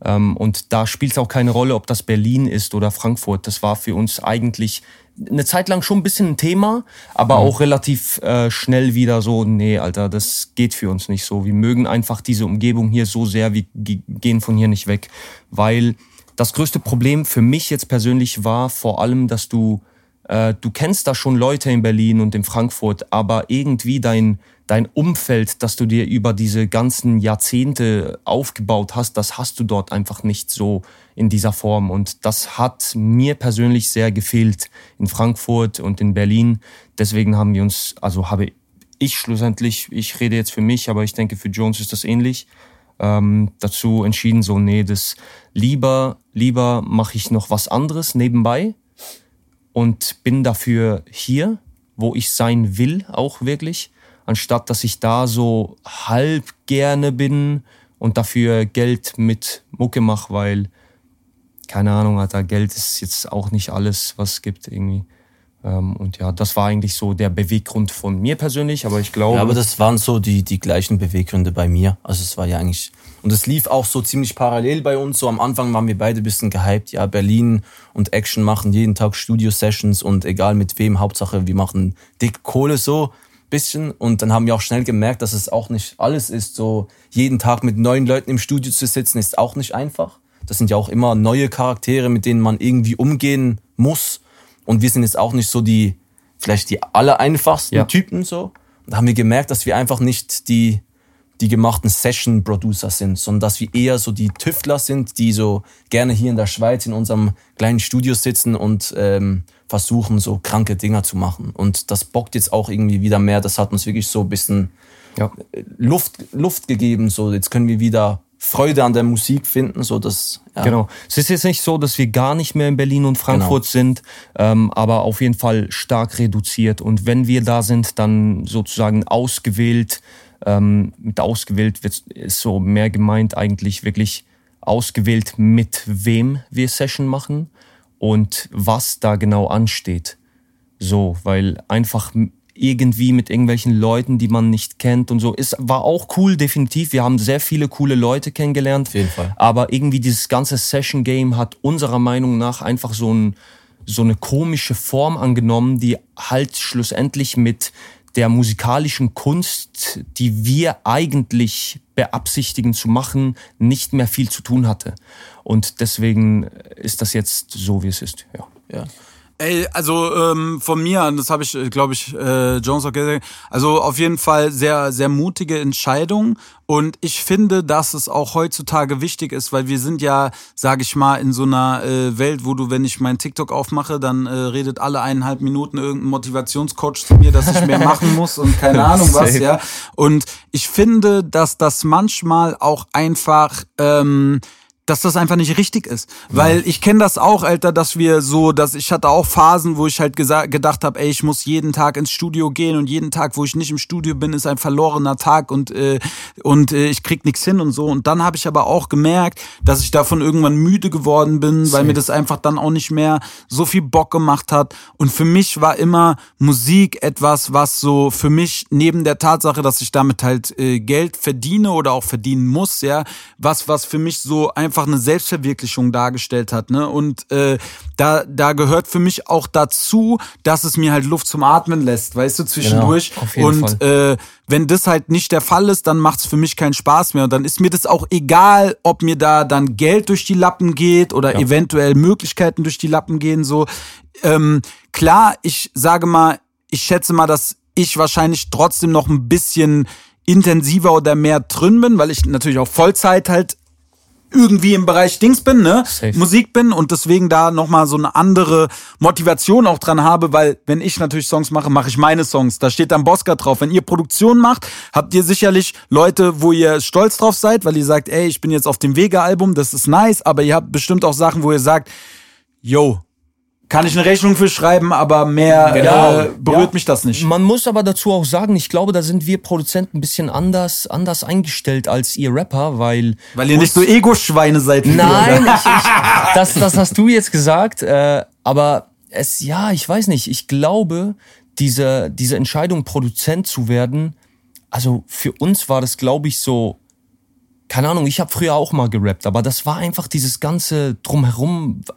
Ähm, und da spielt es auch keine Rolle, ob das Berlin ist oder Frankfurt. Das war für uns eigentlich eine Zeit lang schon ein bisschen ein Thema, aber auch relativ äh, schnell wieder so, nee, Alter, das geht für uns nicht so. Wir mögen einfach diese Umgebung hier so sehr, wir ge- gehen von hier nicht weg. Weil das größte Problem für mich jetzt persönlich war vor allem, dass du, äh, du kennst da schon Leute in Berlin und in Frankfurt, aber irgendwie dein, dein Umfeld, das du dir über diese ganzen Jahrzehnte aufgebaut hast, das hast du dort einfach nicht so in dieser Form. Und das hat mir persönlich sehr gefehlt in Frankfurt und in Berlin. Deswegen haben wir uns, also habe ich schlussendlich, ich rede jetzt für mich, aber ich denke für Jones ist das ähnlich, ähm, dazu entschieden, so, nee, das lieber, lieber mache ich noch was anderes nebenbei und bin dafür hier, wo ich sein will, auch wirklich, anstatt dass ich da so halb gerne bin und dafür Geld mit Mucke mache, weil, keine Ahnung, Alter, Geld ist jetzt auch nicht alles, was es gibt irgendwie. Ähm, und ja, das war eigentlich so der Beweggrund von mir persönlich, aber ich glaube. Ja, aber das waren so die, die gleichen Beweggründe bei mir. Also es war ja eigentlich. Und es lief auch so ziemlich parallel bei uns. So am Anfang waren wir beide ein bisschen gehypt. Ja, Berlin und Action machen jeden Tag Studio-Sessions und egal mit wem, Hauptsache wir machen dick Kohle so bisschen. Und dann haben wir auch schnell gemerkt, dass es auch nicht alles ist. So jeden Tag mit neuen Leuten im Studio zu sitzen, ist auch nicht einfach. Das sind ja auch immer neue Charaktere, mit denen man irgendwie umgehen muss. Und wir sind jetzt auch nicht so die, vielleicht die allereinfachsten Ja. Typen so. Und da haben wir gemerkt, dass wir einfach nicht die, die gemachten Session-Producer sind, sondern dass wir eher so die Tüftler sind, die so gerne hier in der Schweiz in unserem kleinen Studio sitzen und ähm, versuchen, so kranke Dinger zu machen. Und das bockt jetzt auch irgendwie wieder mehr. Das hat uns wirklich so ein bisschen ja. Luft, Luft gegeben. So, jetzt können wir wieder Freude an der Musik finden. So, das, ja. Genau. Es ist jetzt nicht so, dass wir gar nicht mehr in Berlin und Frankfurt Genau. sind, ähm, aber auf jeden Fall stark reduziert. Und wenn wir da sind, dann sozusagen ausgewählt. Ähm, mit ausgewählt wird, ist so mehr gemeint eigentlich wirklich ausgewählt, mit wem wir Session machen und was da genau ansteht. So, weil einfach irgendwie mit irgendwelchen Leuten, die man nicht kennt und so, ist, war auch cool, definitiv. Wir haben sehr viele coole Leute kennengelernt. Auf jeden Fall. Aber irgendwie dieses ganze Session Game hat unserer Meinung nach einfach so, ein, so eine komische Form angenommen, die halt schlussendlich mit der musikalischen Kunst, die wir eigentlich beabsichtigen zu machen, nicht mehr viel zu tun hatte. Und deswegen ist das jetzt so, wie es ist. Ja. Ja. Ey, also ähm, von mir, und das habe ich, glaube ich, äh, Jones auch gesagt, also auf jeden Fall sehr, sehr mutige Entscheidung. Und ich finde, dass es auch heutzutage wichtig ist, weil wir sind ja, sage ich mal, in so einer äh, Welt, wo du, wenn ich mein TikTok aufmache, dann äh, redet alle eineinhalb Minuten irgendein Motivationscoach zu mir, dass ich mehr machen muss und keine Ahnung was, ja. Und ich finde, dass das manchmal auch einfach ähm, dass das einfach nicht richtig ist. Weil ich kenne das auch, Alter, dass wir so, dass ich hatte auch Phasen, wo ich halt gedacht habe, ey, ich muss jeden Tag ins Studio gehen und jeden Tag, wo ich nicht im Studio bin, ist ein verlorener Tag und äh, und äh, ich krieg nichts hin und so. Und dann habe ich aber auch gemerkt, dass ich davon irgendwann müde geworden bin, weil mir das einfach dann auch nicht mehr so viel Bock gemacht hat. Und für mich war immer Musik etwas, was so für mich neben der Tatsache, dass ich damit halt äh, Geld verdiene oder auch verdienen muss, ja, was was für mich so einfach eine Selbstverwirklichung dargestellt hat, ne? Und äh, da da gehört für mich auch dazu, dass es mir halt Luft zum Atmen lässt, weißt du, zwischendurch. auf jeden Und äh, wenn das halt nicht der Fall ist, dann macht's für mich keinen Spaß mehr. Und dann ist mir das auch egal, ob mir da dann Geld durch die Lappen geht oder eventuell Möglichkeiten durch die Lappen gehen. So ähm, klar, ich sage mal, ich schätze mal, dass ich wahrscheinlich trotzdem noch ein bisschen intensiver oder mehr drin bin, weil ich natürlich auch Vollzeit halt irgendwie im Bereich Dings bin, ne? Safe. Musik bin und deswegen da nochmal so eine andere Motivation auch dran habe, weil wenn ich natürlich Songs mache, mache ich meine Songs. Da steht dann Bosca drauf. Wenn ihr Produktion macht, habt ihr sicherlich Leute, wo ihr stolz drauf seid, weil ihr sagt, ey, ich bin jetzt auf dem Vega-Album, das ist nice, aber ihr habt bestimmt auch Sachen, wo ihr sagt, yo, kann ich eine Rechnung für schreiben, aber mehr Genau. äh, berührt Ja. mich das nicht. Man muss aber dazu auch sagen, ich glaube, da sind wir Produzenten ein bisschen anders, anders eingestellt als ihr Rapper, weil. Weil ihr nicht so Ego-Schweine seid. wir, Nein, ich, ich, das, das hast du jetzt gesagt. Äh, aber es, ja, ich weiß nicht. Ich glaube, diese, diese Entscheidung, Produzent zu werden, also für uns war das, glaube ich, so. Keine Ahnung, ich habe früher auch mal gerappt, aber das war einfach dieses ganze Drumherum, äh,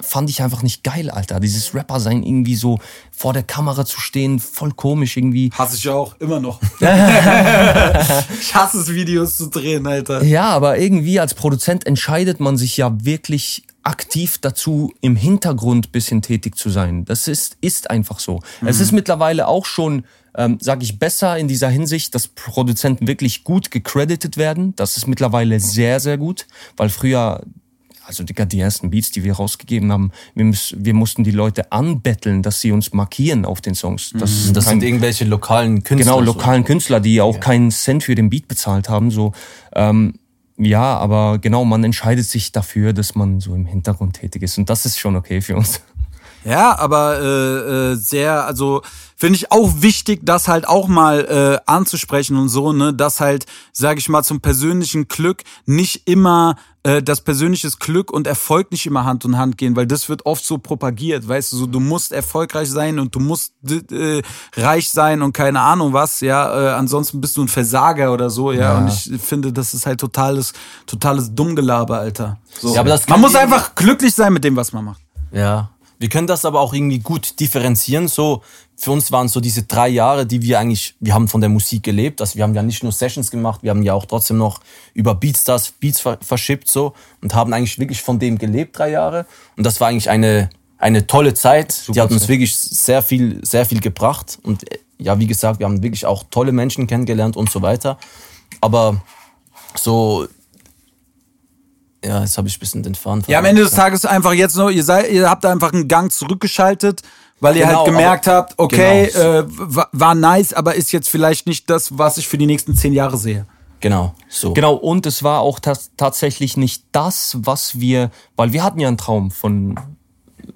fand ich einfach nicht geil, Alter. Dieses Rapper sein, irgendwie so vor der Kamera zu stehen, voll komisch irgendwie. Hasse ich auch, immer noch. ich hasse es, Videos zu drehen, Alter. Ja, aber irgendwie als Produzent entscheidet man sich ja wirklich aktiv dazu, im Hintergrund bisschen tätig zu sein. Das ist, ist einfach so. Es ist mittlerweile auch schon, ähm, sage ich, besser in dieser Hinsicht, dass Produzenten wirklich gut gecredited werden. Das ist mittlerweile sehr, sehr gut, weil früher also Digga, die ersten Beats, die wir rausgegeben haben, wir, müssen, wir mussten die Leute anbetteln, dass sie uns markieren auf den Songs. Das, ist Das kein- sind irgendwelche lokalen Künstler. Genau, so. lokalen Künstler, die auch keinen Cent für den Beat bezahlt haben. So, ähm, ja, aber genau, man entscheidet sich dafür, dass man so im Hintergrund tätig ist. Und das ist schon okay für uns. Ja, aber äh, äh, sehr, also finde ich auch wichtig, das halt auch mal äh, anzusprechen und so, ne, dass halt, sage ich mal, zum persönlichen Glück nicht immer äh, das persönliches Glück und Erfolg nicht immer Hand in Hand gehen, weil das wird oft so propagiert, weißt du, so du musst erfolgreich sein und du musst äh, reich sein und keine Ahnung was, ja, äh, ansonsten bist du ein Versager oder so, ja, Ja. und ich finde, das ist halt totales, totales Dummgelaber, Alter. So. Ja, aber das man muss einfach glücklich sein mit dem, was man macht. Ja. Wir können das aber auch irgendwie gut differenzieren. So, für uns waren so diese drei Jahre, die wir eigentlich, wir haben von der Musik gelebt. Also wir haben ja nicht nur Sessions gemacht, wir haben ja auch trotzdem noch über Beatstars Beats ver verschippt so und haben eigentlich wirklich von dem gelebt drei Jahre. Und das war eigentlich eine, eine tolle Zeit. die hat uns wirklich sehr viel, sehr viel gebracht. Und äh, ja, wie gesagt, wir haben wirklich auch tolle Menschen kennengelernt und so weiter. Aber so, ja, jetzt habe ich ein bisschen den Faden Ja, am Ende des Tages einfach jetzt nur, ihr seid, ihr habt einfach einen Gang zurückgeschaltet, weil ihr Genau, halt gemerkt aber- habt, okay, genau. äh, wa- war nice, aber ist jetzt vielleicht nicht das, was ich für die nächsten zehn Jahre sehe. Genau, so. Genau, und es war auch tatsächlich nicht das, was wir, weil wir hatten ja einen Traum von,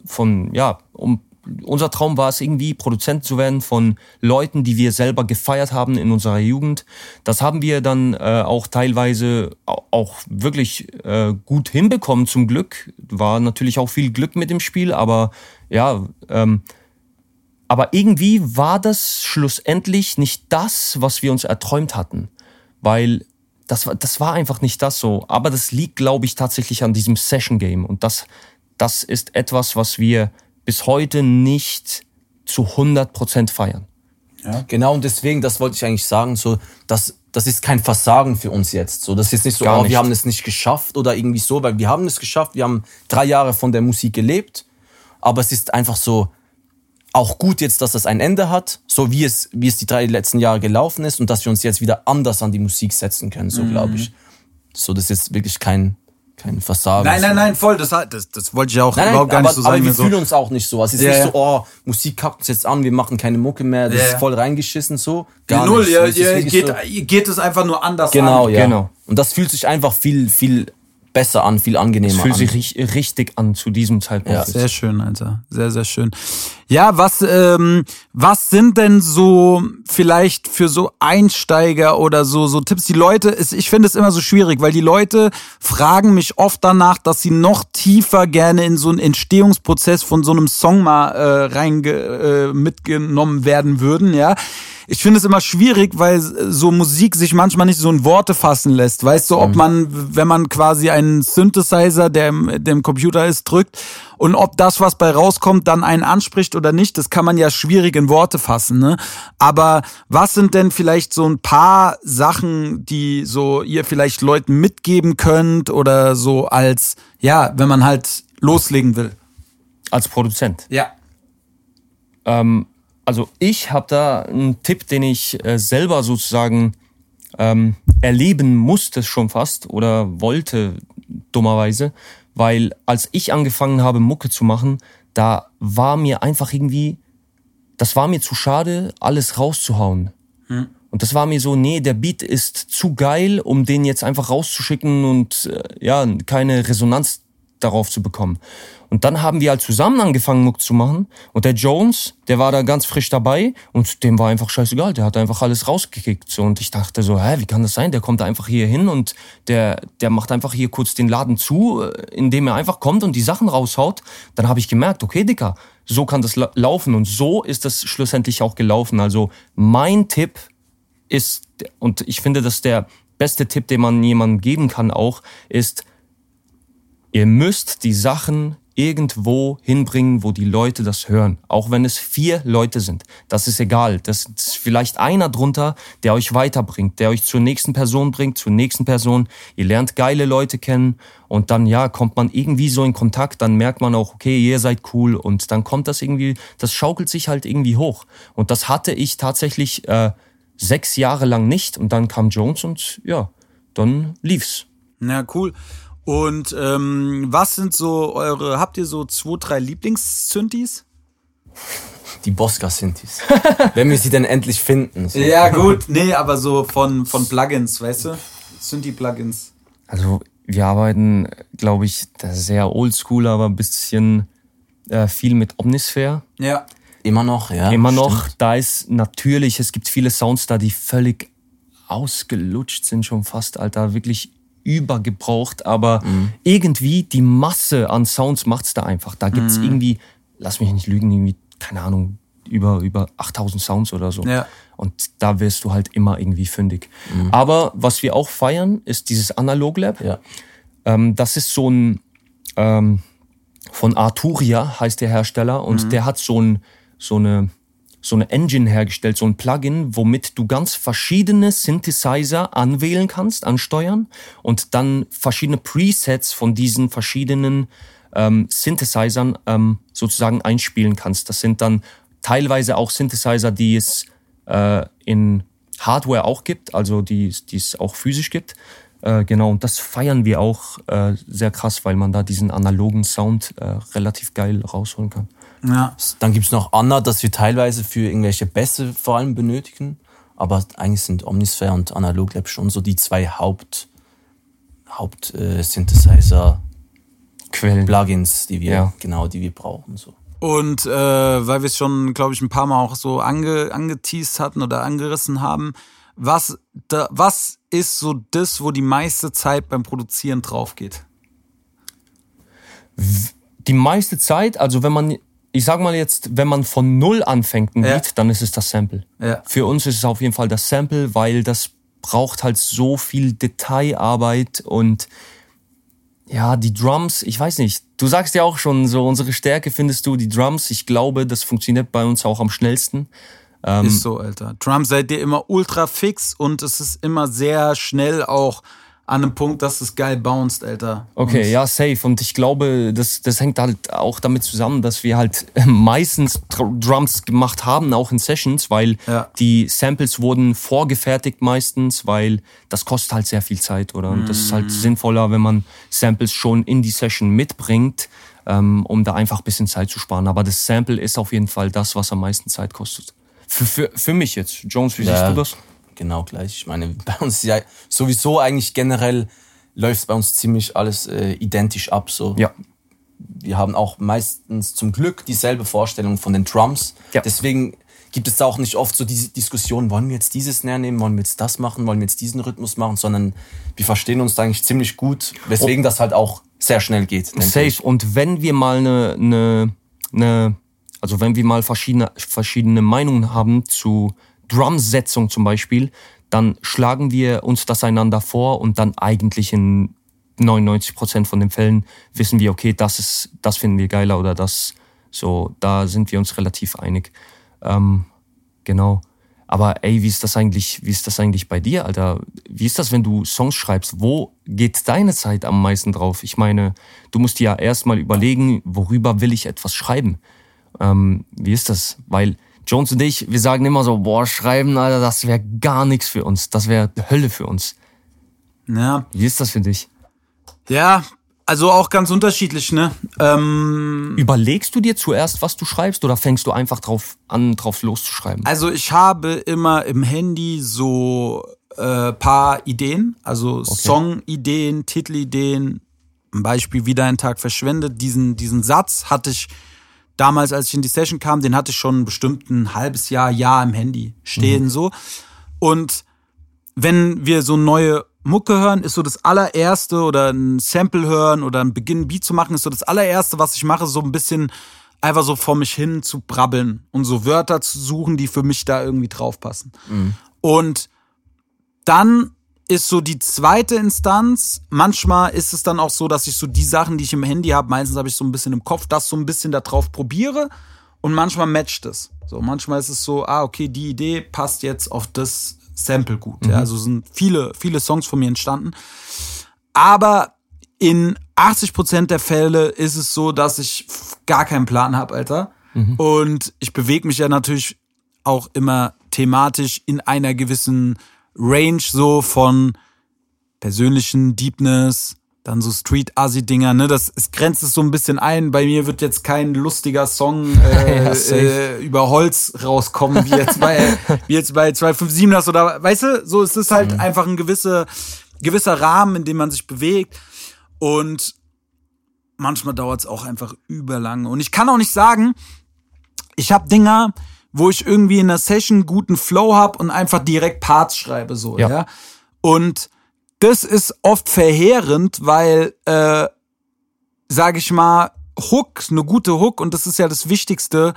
von, ja, um, unser Traum war es irgendwie, Produzent zu werden von Leuten, die wir selber gefeiert haben in unserer Jugend. Das haben wir dann äh, auch teilweise au- auch wirklich äh, gut hinbekommen, zum Glück. War natürlich auch viel Glück mit dem Spiel, aber ja, ähm, aber irgendwie war das schlussendlich nicht das, was wir uns erträumt hatten. Weil das war, das war einfach nicht das so. Aber das liegt, glaube ich, tatsächlich an diesem Session Game. Und das, das ist etwas, was wir bis heute nicht zu 100% feiern. Genau, und deswegen, das wollte ich eigentlich sagen, so, das, das ist kein Versagen für uns jetzt. So, das ist nicht so, Gar oh, nicht. wir haben es nicht geschafft oder irgendwie so, weil wir haben es geschafft, wir haben drei Jahre von der Musik gelebt, aber es ist einfach so, auch gut jetzt, dass das ein Ende hat, so wie es, wie es die drei letzten Jahre gelaufen ist und dass wir uns jetzt wieder anders an die Musik setzen können, so glaube ich. So, das ist wirklich kein, kein Versagen. Nein, nein, nein, voll, das, das, das wollte ich auch Nein, nein, überhaupt gar aber, nicht so aber sagen. wir so. fühlen uns auch nicht so. Es ist Ja, nicht ja. so, oh, Musik kackt uns jetzt an, wir machen keine Mucke mehr, das Ja, ist ja. voll reingeschissen so. Gar Null, nicht. ihr, wirklich geht, so- ihr geht es einfach nur anders Genau, an. ja. Genau. Und das fühlt sich einfach viel, viel besser an, viel angenehmer Es fühlt an. sich ri- richtig an zu diesem Zeitpunkt. Ja. Sehr schön, Alter. Sehr, sehr schön. Ja, was, ähm, was sind denn so vielleicht für so Einsteiger oder so, so Tipps? Die Leute, ist, ich finde es immer so schwierig, weil die Leute fragen mich oft danach, dass sie noch tiefer gerne in so einen Entstehungsprozess von so einem Song mal äh, reinge, äh, mitgenommen werden würden, ja. Ich finde es immer schwierig, weil so Musik sich manchmal nicht so in Worte fassen lässt. Weißt du, ob man, wenn man quasi einen Synthesizer, der im, der im Computer ist, drückt und ob das, was bei rauskommt, dann einen anspricht oder nicht, das kann man ja schwierig in Worte fassen. Ne? Aber was sind denn vielleicht so ein paar Sachen, die so ihr vielleicht Leuten mitgeben könnt oder so als, ja, wenn man halt loslegen will? Als Produzent. Ja. Ähm, also ich habe da einen Tipp, den ich äh, selber sozusagen ähm, erleben musste schon fast oder wollte dummerweise, weil als ich angefangen habe Mucke zu machen, da war mir einfach irgendwie, das war mir zu schade, alles rauszuhauen. Und das war mir so, nee, der Beat ist zu geil, um den jetzt einfach rauszuschicken und äh, ja, keine Resonanz darauf zu bekommen. Und dann haben wir halt zusammen angefangen, Muck zu machen. Und der Jones, der war da ganz frisch dabei und dem war einfach scheißegal. Der hat einfach alles rausgekickt. So. Und ich dachte so, hä, wie kann das sein? Der kommt einfach hier hin und der, der macht einfach hier kurz den Laden zu, äh, indem er einfach kommt und die Sachen raushaut. Dann habe ich gemerkt, okay, Dicker, so kann das la laufen. Und so ist das schlussendlich auch gelaufen. Also mein Tipp ist, und ich finde, dass der beste Tipp, den man jemandem geben kann auch, ist, ihr müsst die Sachen irgendwo hinbringen, wo die Leute das hören. Auch wenn es vier Leute sind. Das ist egal. Das ist vielleicht einer drunter, der euch weiterbringt, der euch zur nächsten Person bringt, zur nächsten Person. Ihr lernt geile Leute kennen und dann, ja, kommt man irgendwie so in Kontakt, dann merkt man auch, okay, ihr seid cool und dann kommt das irgendwie, das schaukelt sich halt irgendwie hoch. Und das hatte ich tatsächlich äh, sechs Jahre lang nicht und dann kam Jones und ja, dann lief's. Ja, cool. Und ähm, was sind so eure, habt ihr so zwei, drei Lieblings-Synthes? Die Bosca Synthes. Wenn wir sie denn endlich finden. So. Ja, gut, nee, aber so von, von Plugins, weißt du? Synthi-Plugins. Also wir arbeiten, glaube ich, sehr oldschool, aber ein bisschen äh, viel mit Omnisphere. Ja. Immer noch, ja. Immer noch, stimmt. da ist natürlich, es gibt viele Sounds da, die völlig ausgelutscht sind schon fast, Alter, wirklich übergebraucht, aber Mhm. irgendwie die Masse an Sounds macht's da einfach. Da gibt's Mhm. irgendwie, lass mich nicht lügen, irgendwie, keine Ahnung, über, über 8000 Sounds oder so. Ja. Und da wirst du halt immer irgendwie fündig. Mhm. Aber was wir auch feiern, ist dieses Analog Lab. Ja. Ähm, das ist so ein ähm, von Arturia heißt der Hersteller und der hat so ein so eine so eine Engine hergestellt, so ein Plugin, womit du ganz verschiedene Synthesizer anwählen kannst, ansteuern und dann verschiedene Presets von diesen verschiedenen ähm, Synthesizern ähm, sozusagen einspielen kannst. Das sind dann teilweise auch Synthesizer, die es äh, in Hardware auch gibt, also die, die es auch physisch gibt. Äh, genau, und das feiern wir auch äh, sehr krass, weil man da diesen analogen Sound äh, relativ geil rausholen kann. Ja. Dann gibt's noch Anna, das wir teilweise für irgendwelche Bässe vor allem benötigen. Aber eigentlich sind Omnisphere und Analog Lab schon so die zwei Haupt, Haupt äh, Synthesizer Quellen. Plugins, die wir Ja. genau, die wir brauchen. So. Und äh, weil wir es schon, glaube ich, ein paar Mal auch so ange, angeteased hatten oder angerissen haben, was, da, was ist so das, wo die meiste Zeit beim Produzieren drauf geht? Die meiste Zeit, also wenn man, ich sag mal jetzt, wenn man von Null anfängt ein Ja. Beat, dann ist es das Sample. Ja. Für uns ist es auf jeden Fall das Sample, weil das braucht halt so viel Detailarbeit und ja, die Drums, ich weiß nicht. Du sagst ja auch schon, so unsere Stärke findest du die Drums. Ich glaube, das funktioniert bei uns auch am schnellsten. Ähm, Ist so, Alter. Trump seid ihr immer ultra fix und es ist immer sehr schnell auch an einem Punkt, dass es geil bounced, Alter. Okay, und ja, safe. Und ich glaube, das, das hängt halt auch damit zusammen, dass wir halt meistens Dr- Drums gemacht haben, auch in Sessions, weil Ja. die Samples wurden vorgefertigt meistens, weil das kostet halt sehr viel Zeit, oder? Und das ist Mhm. halt sinnvoller, wenn man Samples schon in die Session mitbringt, ähm, um da einfach ein bisschen Zeit zu sparen. Aber das Sample ist auf jeden Fall das, was am meisten Zeit kostet. Für, für, für mich jetzt. Jones, wie siehst Ja. du das? Genau gleich. Ich meine, bei uns ja sowieso eigentlich generell läuft bei uns ziemlich alles äh, identisch ab. So. Ja. Wir haben auch meistens zum Glück dieselbe Vorstellung von den Drums. Ja. Deswegen gibt es da auch nicht oft so diese Diskussion, wollen wir jetzt dieses Snare nehmen, wollen wir jetzt das machen, wollen wir jetzt diesen Rhythmus machen, sondern wir verstehen uns da eigentlich ziemlich gut, weswegen das halt auch sehr schnell geht. Safe. ich. Und wenn wir mal eine, eine, eine also wenn wir mal verschiedene, verschiedene Meinungen haben zu Drumsetzung zum Beispiel, dann schlagen wir uns das einander vor und dann eigentlich in 99 Prozent von den Fällen wissen wir, okay, das ist, das finden wir geiler oder das, so, da sind wir uns relativ einig. Ähm, genau. Aber ey, wie ist das eigentlich, wie ist das eigentlich bei dir, Alter? Wie ist das, wenn du Songs schreibst? Wo geht deine Zeit am meisten drauf? Ich meine, du musst dir ja erstmal überlegen, worüber will ich etwas schreiben? Ähm, wie ist das? Weil Jones und ich, wir sagen immer so, boah, schreiben, Alter, das wäre gar nichts für uns. Das wäre Hölle für uns. Ja. Wie ist das für dich? ja, also auch ganz unterschiedlich, ne? Ähm, Überlegst du dir zuerst, was du schreibst, oder fängst du einfach drauf an, drauf loszuschreiben? Also ich habe immer im Handy so äh, paar Ideen, also Songideen, Titelideen. Ein Beispiel wieder ein Tag verschwendet. Diesen diesen Satz hatte ich damals, als ich in die Session kam, den hatte ich schon bestimmt ein halbes Jahr, Jahr im Handy stehen so. Und wenn wir so neue Mucke hören, ist so das allererste oder ein Sample hören oder ein Beginn Beat zu machen, ist so das allererste, was ich mache, so ein bisschen einfach so vor mich hin zu brabbeln und so Wörter zu suchen, die für mich da irgendwie draufpassen. Und dann ist so die zweite Instanz. Manchmal ist es dann auch so, dass ich so die Sachen, die ich im Handy habe, meistens habe ich so ein bisschen im Kopf, das so ein bisschen da drauf probiere und manchmal matcht es. So, manchmal ist es so, ah, okay, die Idee passt jetzt auf das Sample gut. Ja, also sind viele, viele Songs von mir entstanden. Aber in 80% der Fälle ist es so, dass ich gar keinen Plan habe, Alter. Und ich bewege mich ja natürlich auch immer thematisch in einer gewissen Range so von persönlichen Deepness, dann so Street-Assi-Dinger, ne? Das es grenzt es so ein bisschen ein. Bei mir wird jetzt kein lustiger Song äh, Ja, äh, über Holz rauskommen, wie jetzt bei, wie jetzt bei 257ers oder weißt du, so es ist halt einfach ein gewisse gewisser Rahmen, in dem man sich bewegt. Und manchmal dauert es auch einfach überlange. Und ich kann auch nicht sagen, ich habe Dinger, wo ich irgendwie in der Session guten Flow habe und einfach direkt Parts schreibe, so, ja. Ja. Und das ist oft verheerend, weil, äh, sag ich mal, Hook, eine gute Hook, und das ist ja das Wichtigste,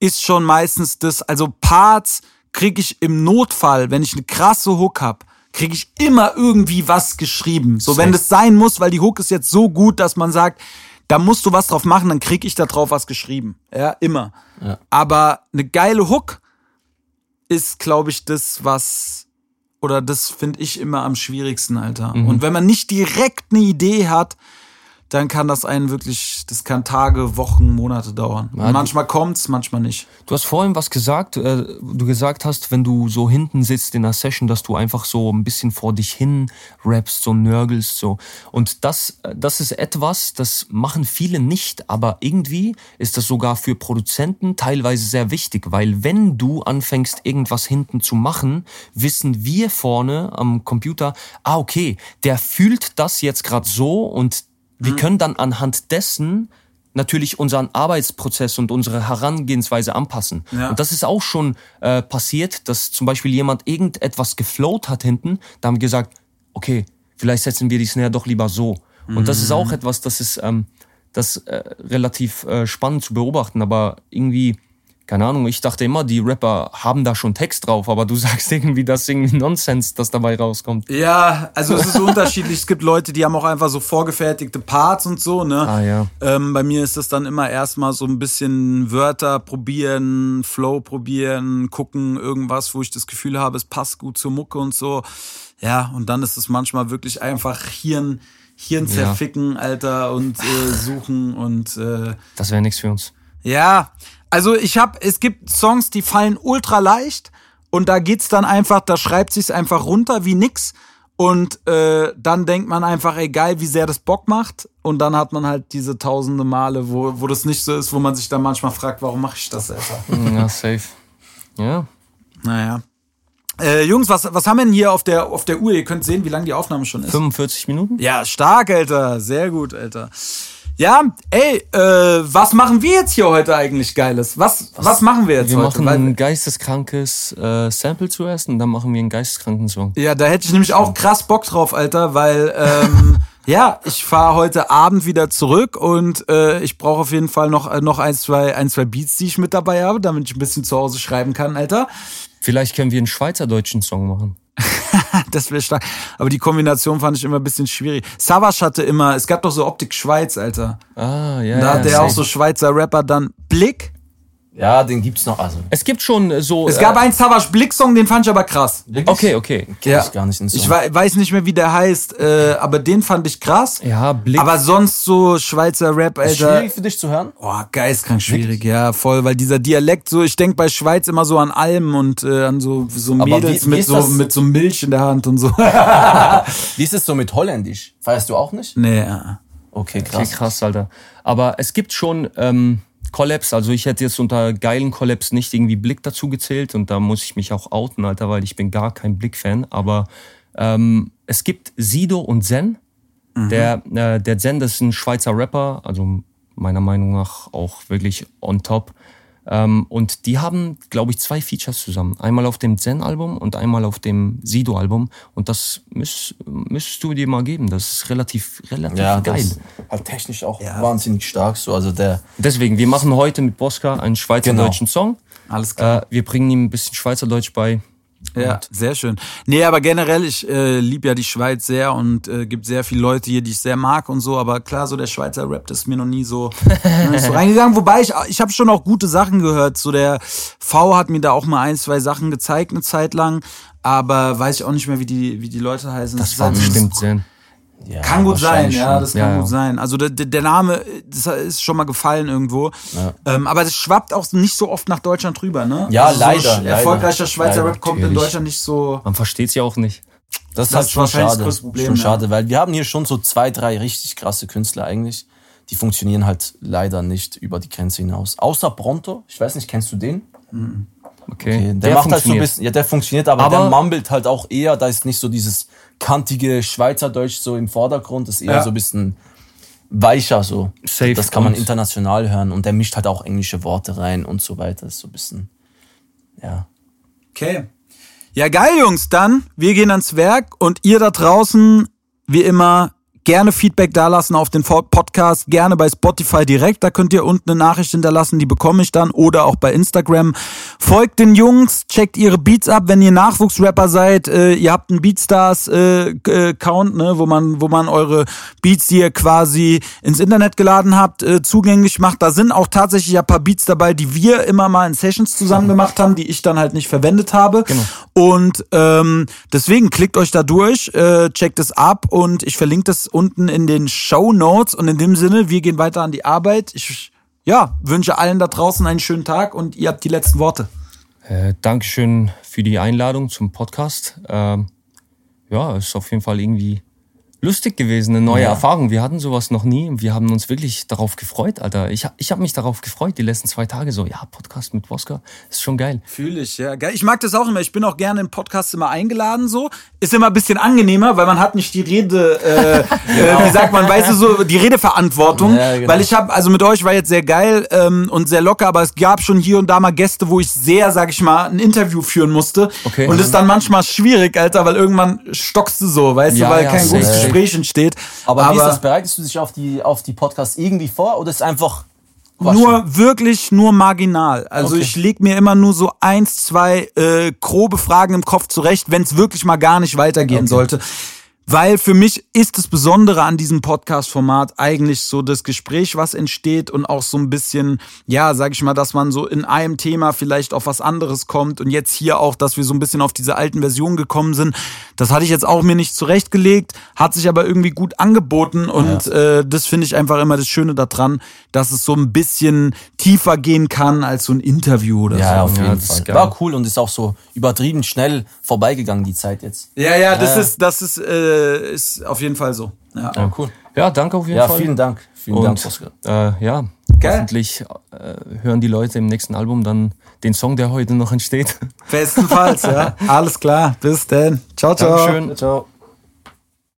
ist schon meistens das, also Parts kriege ich im Notfall, wenn ich eine krasse Hook hab, kriege ich immer irgendwie was geschrieben. So, wenn das sein muss, weil die Hook ist jetzt so gut, dass man sagt, da musst du was drauf machen, dann kriege ich da drauf was geschrieben. Ja, immer. Aber eine geile Hook ist, glaube ich, das, was, oder das finde ich immer am schwierigsten, Alter. Und wenn man nicht direkt eine Idee hat, dann kann das einen wirklich, das kann Tage, Wochen, Monate dauern. Ja, manchmal kommt's, manchmal nicht. Du hast vorhin was gesagt, äh, du gesagt hast, wenn du so hinten sitzt in einer Session, dass du einfach so ein bisschen vor dich hin rappst, so nörgelst, so. Und das, äh, das ist etwas, das machen viele nicht, aber irgendwie ist das sogar für Produzenten teilweise sehr wichtig, weil wenn du anfängst, irgendwas hinten zu machen, wissen wir vorne am Computer, ah, okay, der fühlt das jetzt gerade so und wir können dann anhand dessen natürlich unseren Arbeitsprozess und unsere Herangehensweise anpassen. Ja. Und das ist auch schon äh, passiert, dass zum Beispiel jemand irgendetwas geflowt hat hinten, da haben wir gesagt, okay, vielleicht setzen wir die Snare doch lieber so. Und das ist auch etwas, das ist ähm, das äh, relativ äh, spannend zu beobachten, aber irgendwie keine Ahnung, ich dachte immer, die Rapper haben da schon Text drauf, aber du sagst irgendwie, das ist irgendwie Nonsens, das dabei rauskommt. Ja, also es ist so unterschiedlich. Es gibt Leute, die haben auch einfach so vorgefertigte Parts und so, ne? Ah, ja. Ähm, bei mir ist das dann immer erstmal so ein bisschen Wörter probieren, Flow probieren, gucken, irgendwas, wo ich das Gefühl habe, es passt gut zur Mucke und so. Ja, und dann ist es manchmal wirklich einfach Hirn, Hirn Ja. zerficken, Alter, und äh, suchen und äh, Das wäre nichts für uns. ja, also ich habe, es gibt Songs, die fallen ultra leicht und da geht's dann einfach, da schreibt sich's einfach runter wie nix und äh, dann denkt man einfach, ey geil, wie sehr das Bock macht und dann hat man halt diese tausende Male, wo, wo das nicht so ist, wo man sich dann manchmal fragt, warum mache ich das, Alter? Ja, safe. Ja. naja. Äh, Jungs, was, was haben wir denn hier auf der, auf der Uhr? Ihr könnt sehen, wie lang die Aufnahme schon ist. 45 Minuten? Ja, stark, Alter. Sehr gut, Alter. Ja, ey, äh, was machen wir jetzt hier heute eigentlich Geiles? Was, was, machen wir jetzt Wir heute? machen Weil- ein geisteskrankes äh, Sample zuerst und dann machen wir einen geisteskranken Song. Ja, da hätte ich nämlich auch krass Bock drauf, Alter, weil ähm, ja, ich fahre heute Abend wieder zurück und äh, ich brauche auf jeden Fall noch äh, noch ein zwei ein zwei Beats, die ich mit dabei habe, damit ich ein bisschen zu Hause schreiben kann, Alter. Vielleicht können wir einen schweizerdeutschen Song machen. Das wäre stark. Aber die Kombination fand ich immer ein bisschen schwierig. Savas hatte immer, es gab doch so Optik Schweiz, Alter. Ah, ja. Da ja, hat der auch so Schweizer Rapper dann Blick. Ja, den gibt's noch. Also, Es gibt schon äh, so. Es gab äh, einen Savas Blick Song, den fand ich aber krass. Okay, okay. kenn ich gar nicht den Song. Ich wei- weiß nicht mehr, wie der heißt, äh, aber den fand ich krass. Ja, Blick. Aber sonst so Schweizer Rap, Ist Alter. schwierig für dich zu hören? Boah, geistkrank schwierig, ja, voll, weil dieser Dialekt so, ich denk bei Schweiz immer so an Almen und äh, an so, so Mädels wie- wie mit ist so, das? mit so Milch in der Hand und so. Wie ist es so mit Holländisch? Feierst du auch nicht? nee, ja. Okay, Okay, krass. krass, Alter. Aber es gibt schon ähm, Collabs, also ich hätte jetzt unter geilen Collabs nicht irgendwie Blick dazu gezählt und da muss ich mich auch outen, Alter, weil ich bin gar kein Blick-Fan. Aber ähm, es gibt Sido und Zen. Der, äh, der Zen, das ist ein Schweizer Rapper, also meiner Meinung nach auch wirklich on top. Ähm, und die haben, glaube ich, zwei Features zusammen. Einmal auf dem Zen-Album und einmal auf dem Sido-Album. Und das müsst, müsstest du dir mal geben. Das ist relativ, relativ Ja, geil. das ist halt technisch auch wahnsinnig stark. So, also der, Deswegen, wir machen heute mit Boska einen schweizerdeutschen Song. Alles klar. Äh, wir bringen ihm ein bisschen Schweizerdeutsch bei. Ja, sehr schön. Nee, aber generell, ich äh, liebe ja die Schweiz sehr und äh, gibt sehr viele Leute hier, die ich sehr mag und so, aber klar, so der Schweizer Rap, das ist mir noch nie so, noch nicht so reingegangen. Wobei ich, ich habe schon auch gute Sachen gehört. So der V hat mir da auch mal ein, zwei Sachen gezeigt eine Zeit lang, aber weiß ich auch nicht mehr, wie die, wie die Leute heißen. Das ist war bestimmt Zen. Ja, Kann gut sein, wahrscheinlich ja, schon. das kann Ja, gut ja. sein. Also der, der Name, das ist schon mal gefallen irgendwo. Ähm, aber das schwappt auch nicht so oft nach Deutschland rüber, ne? Ja, also leider, So leider. erfolgreicher Schweizer Leider, Rap kommt in natürlich. Deutschland nicht so. Man versteht's ja auch nicht. Das ist Das halt ist schon wahrscheinlich das schade. größte Problem, schon ja. schade, weil wir haben hier schon so zwei, drei richtig krasse Künstler eigentlich. Die funktionieren halt leider nicht über die Grenze hinaus. Außer Bronto. Ich weiß nicht, kennst du den? Okay. Der, macht halt so ein funktioniert. bisschen, ja, der funktioniert, aber, Aber- der mumbelt halt auch eher, da ist nicht so dieses kantige Schweizerdeutsch so im Vordergrund, das ist eher Ja. so ein bisschen weicher so. Safe das kann man international hören und der mischt halt auch englische Worte rein und so weiter. Ist so ein bisschen, ja. Okay. Ja, geil, Jungs. Dann, wir gehen ans Werk und ihr da draußen, wie immer, gerne Feedback dalassen auf den Podcast, gerne bei Spotify direkt. Da könnt ihr unten eine Nachricht hinterlassen, die bekomme ich dann oder auch bei Instagram. Folgt den Jungs, checkt ihre Beats ab, wenn ihr Nachwuchsrapper seid. Äh, ihr habt einen Beatstars äh, äh, ne, wo man, wo man eure Beats, die ihr quasi ins Internet geladen habt, äh, zugänglich macht. Da sind auch tatsächlich ein paar Beats dabei, die wir immer mal in Sessions zusammen gemacht haben, die ich dann halt nicht verwendet habe. Und ähm, deswegen klickt euch da durch, äh, checkt es ab und ich verlinke das unten in den Show Notes. Und in dem Sinne, wir gehen weiter an die Arbeit. Ich ja, wünsche allen da draußen einen schönen Tag und ihr habt die letzten Worte. Äh, Dankeschön für die Einladung zum Podcast. Ähm, ja, ist auf jeden Fall irgendwie lustig gewesen, eine neue Ja. Erfahrung. Wir hatten sowas noch nie und wir haben uns wirklich darauf gefreut, Alter. Ich, ich habe mich darauf gefreut, die letzten zwei Tage so, ja, Podcast mit Woska, ist schon geil. Fühle ich, ja. Geil. Ich mag das auch immer. Ich bin auch gerne im Podcast immer eingeladen so. Ist immer ein bisschen angenehmer, weil man hat nicht die Rede, äh, äh, wie sagt man, weißt du so, die Redeverantwortung. Ja, genau. Weil ich habe, also mit euch war jetzt sehr geil ähm, und sehr locker, aber es gab schon hier und da mal Gäste, wo ich sehr, sag ich mal, ein Interview führen musste. Okay. Und ist dann manchmal schwierig, Alter, weil irgendwann stockst du so, weißt Ja, du, weil kein gutes safe. Gespräch entsteht. Aber, wie ist das? Bereitest du dich auf die, auf die Podcasts irgendwie vor oder ist es einfach Quatschen? Nur wirklich nur marginal. Also Okay. ich leg mir immer nur so eins, zwei äh, grobe Fragen im Kopf zurecht, wenn es wirklich mal gar nicht weitergehen sollte. Weil für mich ist das Besondere an diesem Podcast-Format eigentlich so das Gespräch, was entsteht und auch so ein bisschen, ja, sag ich mal, dass man so in einem Thema vielleicht auf was anderes kommt und jetzt hier auch, dass wir so ein bisschen auf diese alten Versionen gekommen sind. Das hatte ich jetzt auch mir nicht zurechtgelegt, hat sich aber irgendwie gut angeboten und äh, das finde ich einfach immer das Schöne daran, dass es so ein bisschen tiefer gehen kann als so ein Interview oder Ja, so. auf Ja, jeden ist Fall. geil. War cool und ist auch so übertrieben schnell vorbeigegangen, die Zeit jetzt. Ja, ja, das Ja. ist, das ist, äh, ist auf jeden Fall so. Ja. Ja, cool. Ja, danke auf jeden Ja, Fall. vielen Dank. Vielen Dank, Und Oskar. äh, ja, Geil. hoffentlich äh, hören die Leute im nächsten Album dann den Song, der heute noch entsteht. Bestenfalls, ja. Alles klar. Bis denn. Ciao, ciao. Dankeschön. Ciao.